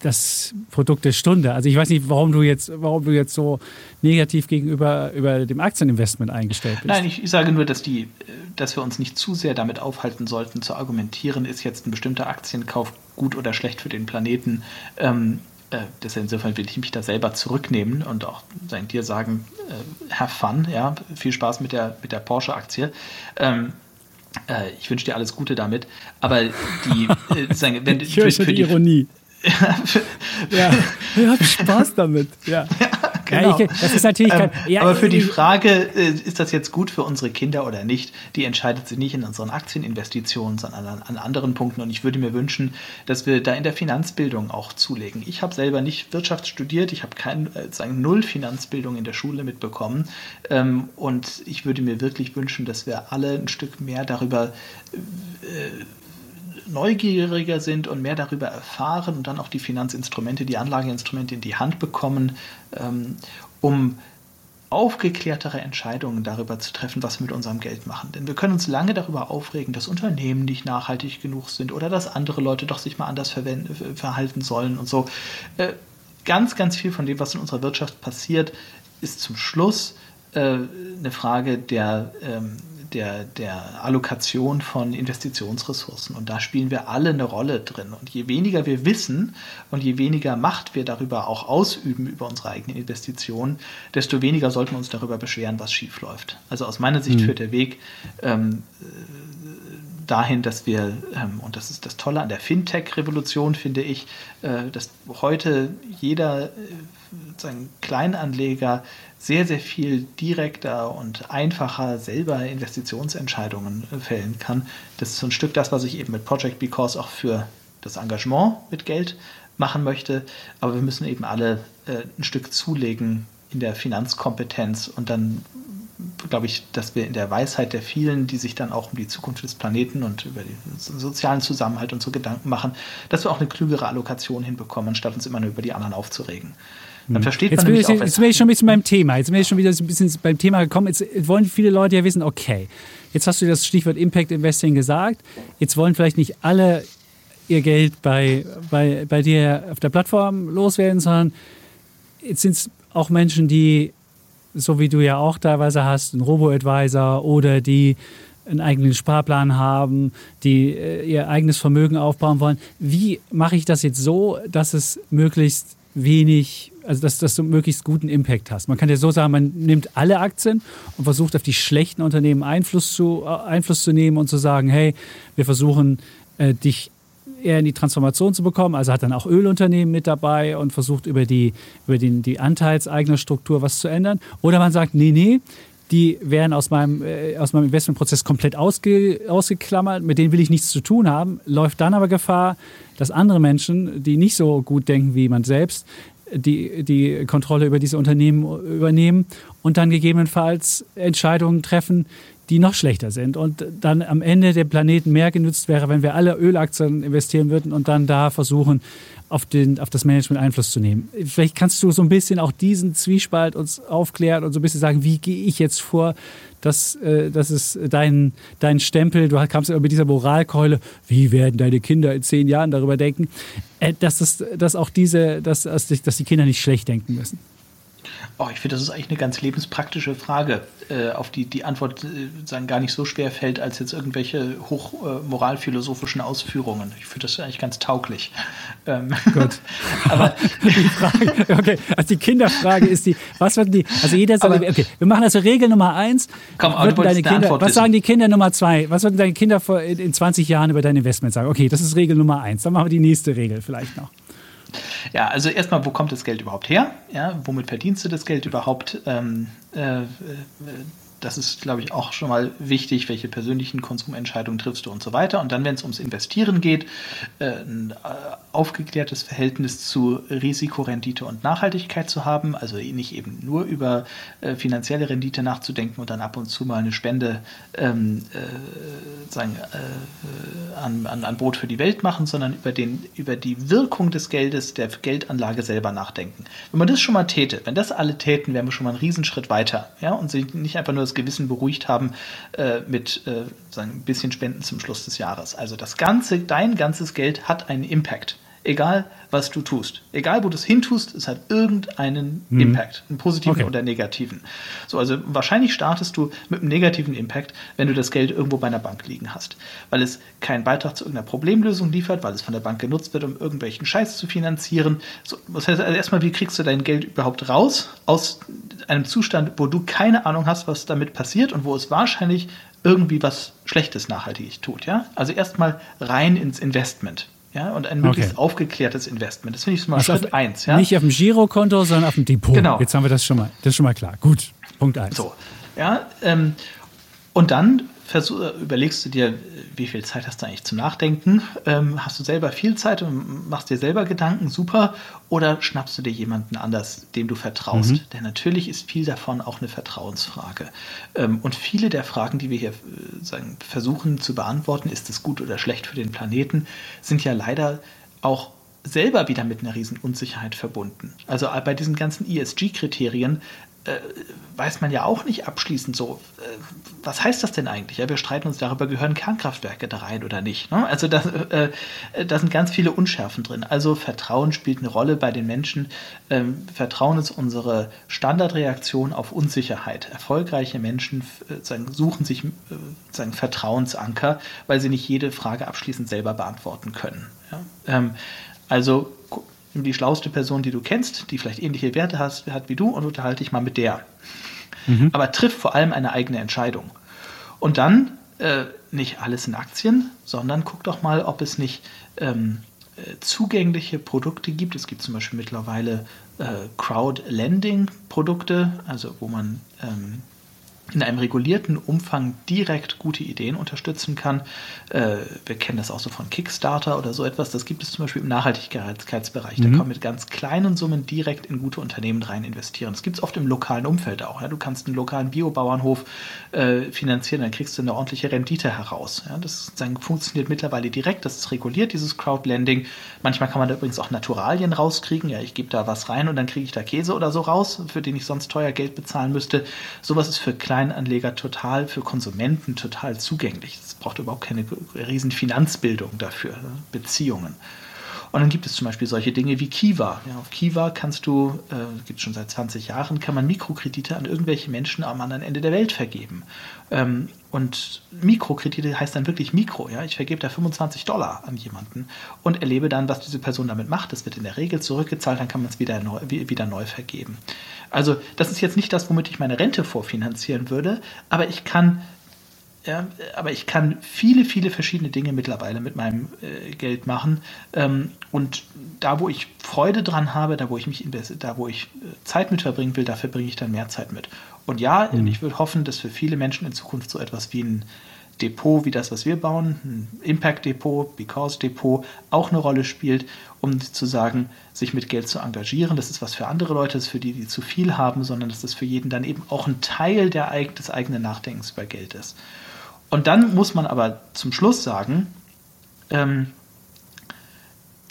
das Produkt der Stunde. Also ich weiß nicht, warum du jetzt, warum du jetzt so negativ gegenüber über dem Aktieninvestment eingestellt bist. Nein, ich, ich sage nur, dass die, dass wir uns nicht zu sehr damit aufhalten sollten, zu argumentieren, ist jetzt ein bestimmter Aktienkauf gut oder schlecht für den Planeten. Ähm, äh, deshalb insofern will ich mich da selber zurücknehmen und auch sagen, dir sagen, äh, have fun, ja, viel Spaß mit der, mit der Porsche-Aktie. Ähm, äh, ich wünsche dir alles Gute damit. Aber die, äh, sagen, wenn, ich für, für die Ironie ja, ich habe Spaß damit. Ja. ja genau. Ja, ich, das ist natürlich kein, ähm, aber für die Frage, äh, ist das jetzt gut für unsere Kinder oder nicht, die entscheidet sich nicht in unseren Aktieninvestitionen, sondern an, an anderen Punkten. Und ich würde mir wünschen, dass wir da in der Finanzbildung auch zulegen. Ich habe selber nicht Wirtschaft studiert, ich habe kein, äh, sagen, null Finanzbildung in der Schule mitbekommen. Ähm, und ich würde mir wirklich wünschen, dass wir alle ein Stück mehr darüber äh, neugieriger sind und mehr darüber erfahren und dann auch die Finanzinstrumente, die Anlageinstrumente in die Hand bekommen, ähm, um aufgeklärtere Entscheidungen darüber zu treffen, was wir mit unserem Geld machen. Denn wir können uns lange darüber aufregen, dass Unternehmen nicht nachhaltig genug sind oder dass andere Leute doch sich mal anders verhalten sollen und so. Äh, ganz, ganz viel von dem, was in unserer Wirtschaft passiert, ist zum Schluss äh, eine Frage der ähm, der, der Allokation von Investitionsressourcen. Und da spielen wir alle eine Rolle drin. Und je weniger wir wissen und je weniger Macht wir darüber auch ausüben über unsere eigenen Investitionen, desto weniger sollten wir uns darüber beschweren, was schief läuft. Also aus meiner Sicht mhm. führt der Weg ähm, dahin, dass wir, ähm, und das ist das Tolle an der Fintech-Revolution, finde ich, äh, dass heute jeder äh, Kleinanleger sehr, sehr viel direkter und einfacher selber Investitionsentscheidungen fällen kann. Das ist so ein Stück das, was ich eben mit Project Because auch für das Engagement mit Geld machen möchte. Aber wir müssen eben alle äh, ein Stück zulegen in der Finanzkompetenz und dann glaube ich, dass wir in der Weisheit der vielen, die sich dann auch um die Zukunft des Planeten und über den sozialen Zusammenhalt und so Gedanken machen, dass wir auch eine klügere Allokation hinbekommen, anstatt uns immer nur über die anderen aufzuregen. Dann hm. versteht jetzt man bin ich, auch, jetzt bin ich schon ein bisschen beim Thema. Jetzt bin ich schon wieder ein bisschen beim Thema gekommen. Jetzt wollen viele Leute ja wissen, okay, jetzt hast du das Stichwort Impact Investing gesagt. Jetzt wollen vielleicht nicht alle ihr Geld bei, bei, bei dir auf der Plattform loswerden, sondern jetzt sind es auch Menschen, die, so wie du ja auch teilweise hast, einen Robo-Advisor oder die einen eigenen Sparplan haben, die äh, ihr eigenes Vermögen aufbauen wollen. Wie mache ich das jetzt so, dass es möglichst wenig also dass, dass du möglichst guten Impact hast. Man kann ja so sagen, man nimmt alle Aktien und versucht auf die schlechten Unternehmen Einfluss zu, äh, Einfluss zu nehmen und zu sagen, hey, wir versuchen äh, dich eher in die Transformation zu bekommen. Also hat dann auch Ölunternehmen mit dabei und versucht über die, über den, die Anteilseignerstruktur was zu ändern. Oder man sagt, nee, nee, die werden aus meinem, äh, aus meinem Investmentprozess komplett ausge, ausgeklammert, mit denen will ich nichts zu tun haben, läuft dann aber Gefahr, dass andere Menschen, die nicht so gut denken wie man selbst, die, die Kontrolle über diese Unternehmen übernehmen und dann gegebenenfalls Entscheidungen treffen, die noch schlechter sind und dann am Ende der Planeten mehr genützt wäre, wenn wir alle Ölaktien investieren würden und dann da versuchen, auf, den, auf das Management Einfluss zu nehmen. Vielleicht kannst du so ein bisschen auch diesen Zwiespalt uns aufklären und so ein bisschen sagen, wie gehe ich jetzt vor, dass äh, das ist dein, dein Stempel, du kamst immer mit dieser Moralkeule, wie werden deine Kinder in zehn Jahren darüber denken, äh, dass, das, dass auch diese, dass, dass die Kinder nicht schlecht denken müssen. Oh, ich finde, das ist eigentlich eine ganz lebenspraktische Frage, äh, auf die die Antwort äh, sagen, gar nicht so schwer fällt als jetzt irgendwelche hochmoralphilosophischen äh, Ausführungen. Ich finde das eigentlich ganz tauglich. Ähm, Gut. aber die Frage, okay, also die Kinderfrage ist die, was würden die, also jeder sagt, okay, wir machen also Regel Nummer eins. Komm, aber du deine Kinder, Antwort was sagen die Kinder Nummer zwei? Was würden deine Kinder in 20 Jahren über dein Investment sagen? Okay, das ist Regel Nummer eins. Dann machen wir die nächste Regel vielleicht noch. Ja, also erstmal, wo kommt das Geld überhaupt her? Ja, womit verdienst du das Geld überhaupt? Ähm, äh, äh das ist, glaube ich, auch schon mal wichtig, welche persönlichen Konsumentscheidungen triffst du und so weiter. Und dann, wenn es ums Investieren geht, äh, ein äh, aufgeklärtes Verhältnis zu Risikorendite und Nachhaltigkeit zu haben, also nicht eben nur über äh, finanzielle Rendite nachzudenken und dann ab und zu mal eine Spende ähm, äh, sagen, äh, an, an, an Brot für die Welt machen, sondern über, den, über die Wirkung des Geldes, der Geldanlage selber nachdenken. Wenn man das schon mal täte, wenn das alle täten, wären wir schon mal einen Riesenschritt weiter. Ja? Und nicht einfach nur das Gewissen beruhigt haben äh, mit äh, sagen, ein bisschen Spenden zum Schluss des Jahres. Also das ganze, dein ganzes Geld hat einen Impact. Egal, was du tust. Egal, wo du es hintust, es hat irgendeinen mhm. Impact, einen positiven okay. oder negativen. So, also wahrscheinlich startest du mit einem negativen Impact, wenn du das Geld irgendwo bei einer Bank liegen hast, weil es keinen Beitrag zu irgendeiner Problemlösung liefert, weil es von der Bank genutzt wird, um irgendwelchen Scheiß zu finanzieren. So, das heißt also erstmal, wie kriegst du dein Geld überhaupt raus aus einem Zustand, wo du keine Ahnung hast, was damit passiert und wo es wahrscheinlich irgendwie was Schlechtes nachhaltig tut, ja? Also erstmal rein ins Investment ja, und ein möglichst okay. aufgeklärtes Investment. Das finde ich mal also Schritt 1. Ja? Nicht auf dem Girokonto, sondern auf dem Depot. Genau. Jetzt haben wir das schon mal, das schon mal klar. Gut, Punkt 1. So, ja, ähm, und dann versuch, überlegst du dir, wie viel Zeit hast du eigentlich zum Nachdenken? Ähm, hast du selber viel Zeit und machst dir selber Gedanken? Super. Oder schnappst du dir jemanden anders, dem du vertraust? Mhm. Denn natürlich ist viel davon auch eine Vertrauensfrage. Ähm, und viele der Fragen, die wir hier äh, sagen, versuchen zu beantworten, ist es gut oder schlecht für den Planeten, sind ja leider auch selber wieder mit einer riesen Unsicherheit verbunden. Also bei diesen ganzen ESG-Kriterien äh, weiß man ja auch nicht abschließend so, äh, was heißt das denn eigentlich? Ja, wir streiten uns darüber, gehören Kernkraftwerke da rein oder nicht. Ne? Also da, äh, da sind ganz viele Unschärfen drin. Also Vertrauen spielt eine Rolle bei den Menschen. Ähm, Vertrauen ist unsere Standardreaktion auf Unsicherheit. Erfolgreiche Menschen äh, sagen, suchen sich äh, sagen, Vertrauensanker, weil sie nicht jede Frage abschließend selber beantworten können. Ja? Ähm, also die schlauste Person, die du kennst, die vielleicht ähnliche Werte hast, hat wie du und unterhalte dich mal mit der. Mhm. Aber triff vor allem eine eigene Entscheidung. Und dann äh, nicht alles in Aktien, sondern guck doch mal, ob es nicht ähm, äh, zugängliche Produkte gibt. Es gibt zum Beispiel mittlerweile äh, Crowd-Lending-Produkte, also wo man ähm, in einem regulierten Umfang direkt gute Ideen unterstützen kann. Äh, wir kennen das auch so von Kickstarter oder so etwas. Das gibt es zum Beispiel im Nachhaltigkeitsbereich. Mhm. Da kann man mit ganz kleinen Summen direkt in gute Unternehmen rein investieren. Das gibt es oft im lokalen Umfeld auch. Du kannst einen lokalen Biobauernhof äh, finanzieren, dann kriegst du eine ordentliche Rendite heraus. Das funktioniert mittlerweile direkt. Das ist reguliert, dieses Crowdlending. Manchmal kann man da übrigens auch Naturalien rauskriegen. Ja, ich gebe da was rein und dann kriege ich da Käse oder so raus, für den ich sonst teuer Geld bezahlen müsste. Sowas ist für kleine Kleinanleger total, für Konsumenten total zugänglich. Es braucht überhaupt keine riesen Finanzbildung dafür, ne? Beziehungen. Und dann gibt es zum Beispiel solche Dinge wie Kiva. Ja, auf Kiva kannst du, äh, gibt es schon seit 20 Jahren, kann man Mikrokredite an irgendwelche Menschen am anderen Ende der Welt vergeben. Ähm, und Mikrokredite heißt dann wirklich Mikro. Ja? Ich vergebe da 25 Dollar an jemanden und erlebe dann, was diese Person damit macht. Das wird in der Regel zurückgezahlt, dann kann man es wieder wieder neu vergeben. Also das ist jetzt nicht das, womit ich meine Rente vorfinanzieren würde, aber ich kann ja, aber ich kann viele, viele verschiedene Dinge mittlerweile mit meinem äh, Geld machen. Ähm, und da, wo ich Freude dran habe, da, wo ich mich da, wo ich äh, Zeit mit verbringen will, dafür bringe ich dann mehr Zeit mit. Und ja, mhm. ich würde hoffen, dass für viele Menschen in Zukunft so etwas wie ein Depot wie das, was wir bauen, ein Impact Depot, Because Depot, auch eine Rolle spielt, um zu sagen, sich mit Geld zu engagieren. Das ist was für andere Leute, das ist für die, die zu viel haben, sondern dass das für jeden dann eben auch ein Teil der, des eigenen Nachdenkens über Geld ist. Und dann muss man aber zum Schluss sagen, ähm,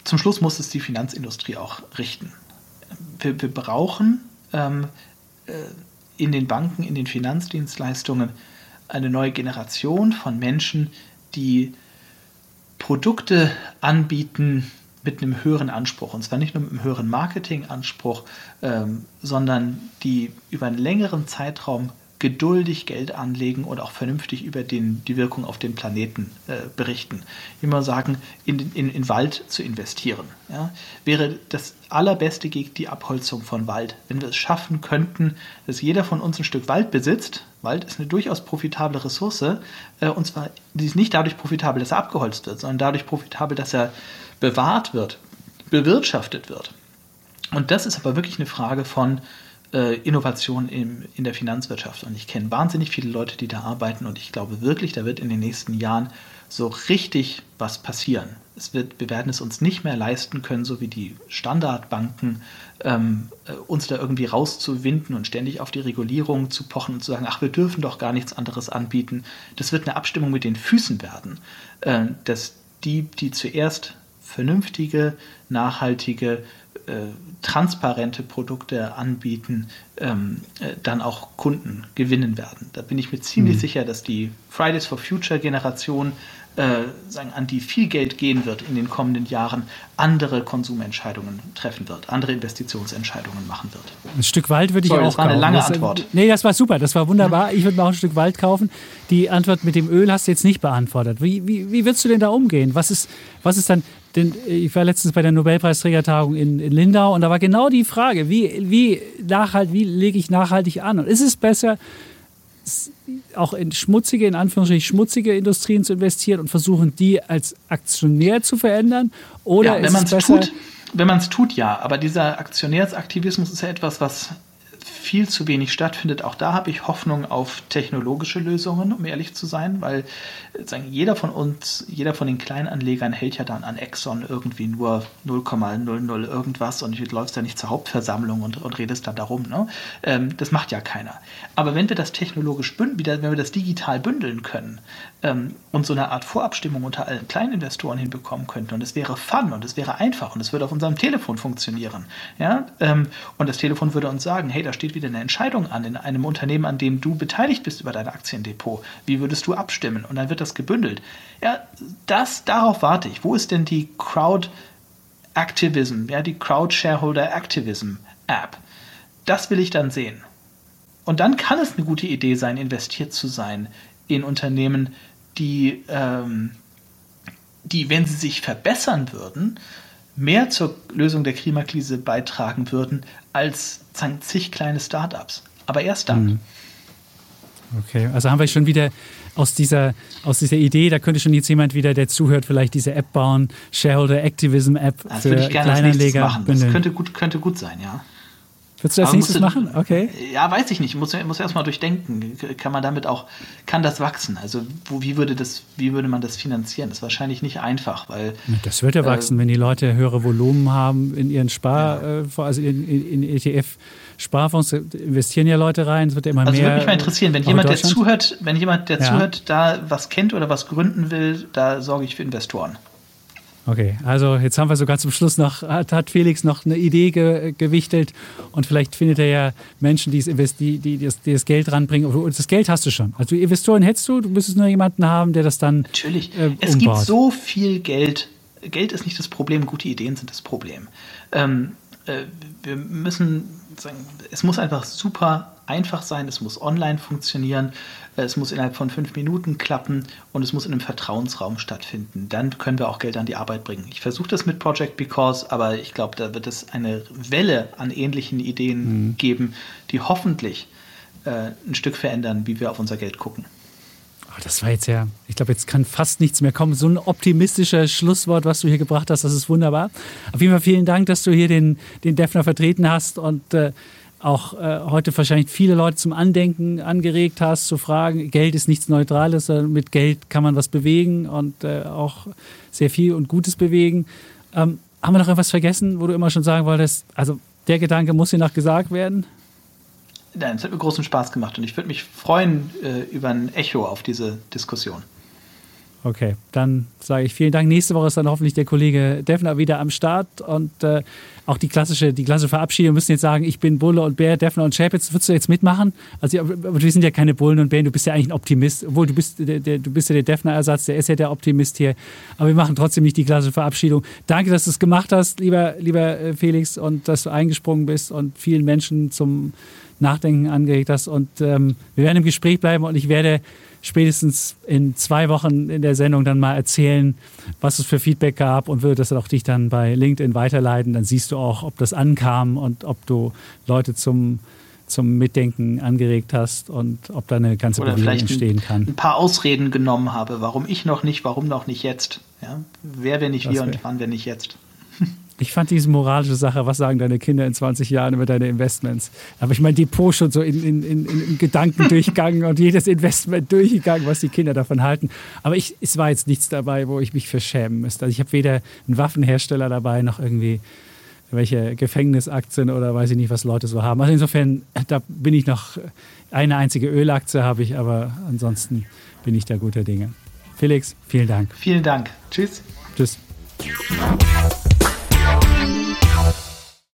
zum Schluss muss es die Finanzindustrie auch richten. Wir, wir brauchen ähm, äh, in den Banken, in den Finanzdienstleistungen eine neue Generation von Menschen, die Produkte anbieten mit einem höheren Anspruch. Und zwar nicht nur mit einem höheren Marketinganspruch, ähm, sondern die über einen längeren Zeitraum geduldig Geld anlegen und auch vernünftig über den, die Wirkung auf den Planeten äh, berichten. Immer sagen, in, in, in Wald zu investieren. Ja, wäre das allerbeste gegen die Abholzung von Wald. Wenn wir es schaffen könnten, dass jeder von uns ein Stück Wald besitzt, Wald ist eine durchaus profitable Ressource, äh, und zwar die ist nicht dadurch profitabel, dass er abgeholzt wird, sondern dadurch profitabel, dass er bewahrt wird, bewirtschaftet wird. Und das ist aber wirklich eine Frage von Innovation im, in der Finanzwirtschaft. Und ich kenne wahnsinnig viele Leute, die da arbeiten und ich glaube wirklich, da wird in den nächsten Jahren so richtig was passieren. Es wird, wir werden es uns nicht mehr leisten können, so wie die Standardbanken, ähm, äh, uns da irgendwie rauszuwinden und ständig auf die Regulierung zu pochen und zu sagen, ach, wir dürfen doch gar nichts anderes anbieten. Das wird eine Abstimmung mit den Füßen werden, äh, dass die, die zuerst vernünftige, nachhaltige, äh, transparente Produkte anbieten, ähm, äh, dann auch Kunden gewinnen werden. Da bin ich mir ziemlich mhm. sicher, dass die Fridays for Future Generation äh, sagen, an die viel Geld gehen wird in den kommenden Jahren, andere Konsumentscheidungen treffen wird, andere Investitionsentscheidungen machen wird. Ein Stück Wald würde ich Sorry, auch das war eine lange Antwort. Nee, das war super, das war wunderbar. Ich würde mir auch ein Stück Wald kaufen. Die Antwort mit dem Öl hast du jetzt nicht beantwortet. Wie, wie, wie würdest du denn da umgehen? Was ist, was ist dann, denn ich war letztens bei der Nobelpreisträgertagung in, in Lindau und da war genau die Frage, wie, wie, nachhalt, wie lege ich nachhaltig an? Und ist es besser, auch in schmutzige, in Anführungsstrichen schmutzige Industrien zu investieren und versuchen, die als Aktionär zu verändern? Oder ja, wenn man es tut, wenn man es tut, ja. Aber dieser Aktionärsaktivismus ist ja etwas, was viel zu wenig stattfindet. Auch da habe ich Hoffnung auf technologische Lösungen, um ehrlich zu sein, weil sagen, jeder von uns, jeder von den Kleinanlegern hält ja dann an Exxon irgendwie nur 0,00 irgendwas und läufst ja nicht zur Hauptversammlung und, und redest dann darum. Ne? Ähm, das macht ja keiner. Aber wenn wir das technologisch bündeln, wenn wir das digital bündeln können und so eine Art Vorabstimmung unter allen Kleininvestoren hinbekommen könnten und es wäre fun und es wäre einfach und es würde auf unserem Telefon funktionieren. Ja? Ähm, und das Telefon würde uns sagen, hey, da steht wieder eine Entscheidung an in einem Unternehmen, an dem du beteiligt bist über dein Aktiendepot. Wie würdest du abstimmen? Und dann wird das gebündelt. Ja, das, darauf warte ich. Wo ist denn die Crowd Activism, ja, die Crowd Shareholder Activism App? Das will ich dann sehen. Und dann kann es eine gute Idee sein, investiert zu sein in Unternehmen, die, ähm, die, wenn sie sich verbessern würden, mehr zur Lösung der Klimakrise beitragen würden als zig kleine Startups. Aber erst dann. Mhm. Okay, also haben wir schon wieder aus dieser, aus dieser Idee, da könnte schon jetzt jemand wieder, der zuhört, vielleicht diese App bauen, Shareholder Activism App das für Kleinanleger. Machen. Das könnte gut, könnte gut sein, ja. Würdest du das nächstes machen? Okay. Ja, weiß ich nicht. Ich muss, muss erstmal durchdenken. Kann man damit auch, kann das wachsen? Also wo, wie, würde das, wie würde man das finanzieren? Das ist wahrscheinlich nicht einfach, weil. Das wird ja äh, wachsen, wenn die Leute höhere Volumen haben in ihren Spar, ja. Äh, also in, in, in ETF. Sparfonds investieren ja Leute rein, es wird ja immer also mehr. Also würde mich mal interessieren, wenn jemand, der zuhört, wenn jemand, der ja. zuhört, da was kennt oder was gründen will, da sorge ich für Investoren. Okay, also jetzt haben wir sogar zum Schluss noch, hat, hat Felix noch eine Idee ge, gewichtelt und vielleicht findet er ja Menschen, die, die, die, das, die das Geld ranbringen. Und das Geld hast du schon. Also Investoren hättest du, du müsstest nur jemanden haben, der das dann. Natürlich. Äh, es gibt so viel Geld. Geld ist nicht das Problem, gute Ideen sind das Problem. Ähm, äh, wir müssen sagen, es muss einfach super einfach sein, es muss online funktionieren, es muss innerhalb von fünf Minuten klappen und es muss in einem Vertrauensraum stattfinden. Dann können wir auch Geld an die Arbeit bringen. Ich versuche das mit Project Because, aber ich glaube, da wird es eine Welle an ähnlichen Ideen mhm. geben, die hoffentlich äh, ein Stück verändern, wie wir auf unser Geld gucken. Oh, das war jetzt ja, ich glaube, jetzt kann fast nichts mehr kommen. So ein optimistisches Schlusswort, was du hier gebracht hast, das ist wunderbar. Auf jeden Fall vielen Dank, dass du hier den, den Defner vertreten hast und äh, auch äh, heute wahrscheinlich viele Leute zum Andenken angeregt hast, zu fragen, Geld ist nichts Neutrales, sondern mit Geld kann man was bewegen und äh, auch sehr viel und Gutes bewegen. Ähm, haben wir noch etwas vergessen, wo du immer schon sagen wolltest, also der Gedanke muss hier noch gesagt werden? Nein, es hat mir großen Spaß gemacht und ich würde mich freuen äh, über ein Echo auf diese Diskussion. Okay, dann sage ich vielen Dank. Nächste Woche ist dann hoffentlich der Kollege Defner wieder am Start und äh, auch die klassische, die klassische Verabschiedung. Wir müssen jetzt sagen, ich bin Bulle und Bär, Defner und Chapitz. Würdest du jetzt mitmachen? Also, aber wir sind ja keine Bullen und Bären. Du bist ja eigentlich ein Optimist. Obwohl, du bist, der, der, du bist ja der Defner-Ersatz, der ist ja der Optimist hier. Aber wir machen trotzdem nicht die klassische Verabschiedung. Danke, dass du es gemacht hast, lieber, lieber äh, Felix, und dass du eingesprungen bist und vielen Menschen zum Nachdenken angeregt hast. Und ähm, wir werden im Gespräch bleiben und ich werde spätestens in zwei Wochen in der Sendung dann mal erzählen, was es für Feedback gab und würde das auch dich dann bei LinkedIn weiterleiten. Dann siehst du auch, ob das ankam und ob du Leute zum, zum Mitdenken angeregt hast und ob da eine ganze Oder Bewegung entstehen kann. Ein paar Ausreden genommen habe, warum ich noch nicht, warum noch nicht jetzt. Ja? Wer, wenn nicht Das wir wär- und wann, wenn nicht jetzt. Ich fand diese moralische Sache, was sagen deine Kinder in 20 Jahren über deine Investments? Aber ich mein Depot schon so in, in, in, in Gedanken durchgegangen und jedes Investment durchgegangen, was die Kinder davon halten. Aber ich, es war jetzt nichts dabei, wo ich mich verschämen müsste. Also ich habe weder einen Waffenhersteller dabei noch irgendwie welche Gefängnisaktien oder weiß ich nicht, was Leute so haben. Also insofern, da bin ich noch, eine einzige Ölaktie habe ich, aber ansonsten bin ich da guter Dinge. Felix, vielen Dank. Vielen Dank. Tschüss. Tschüss.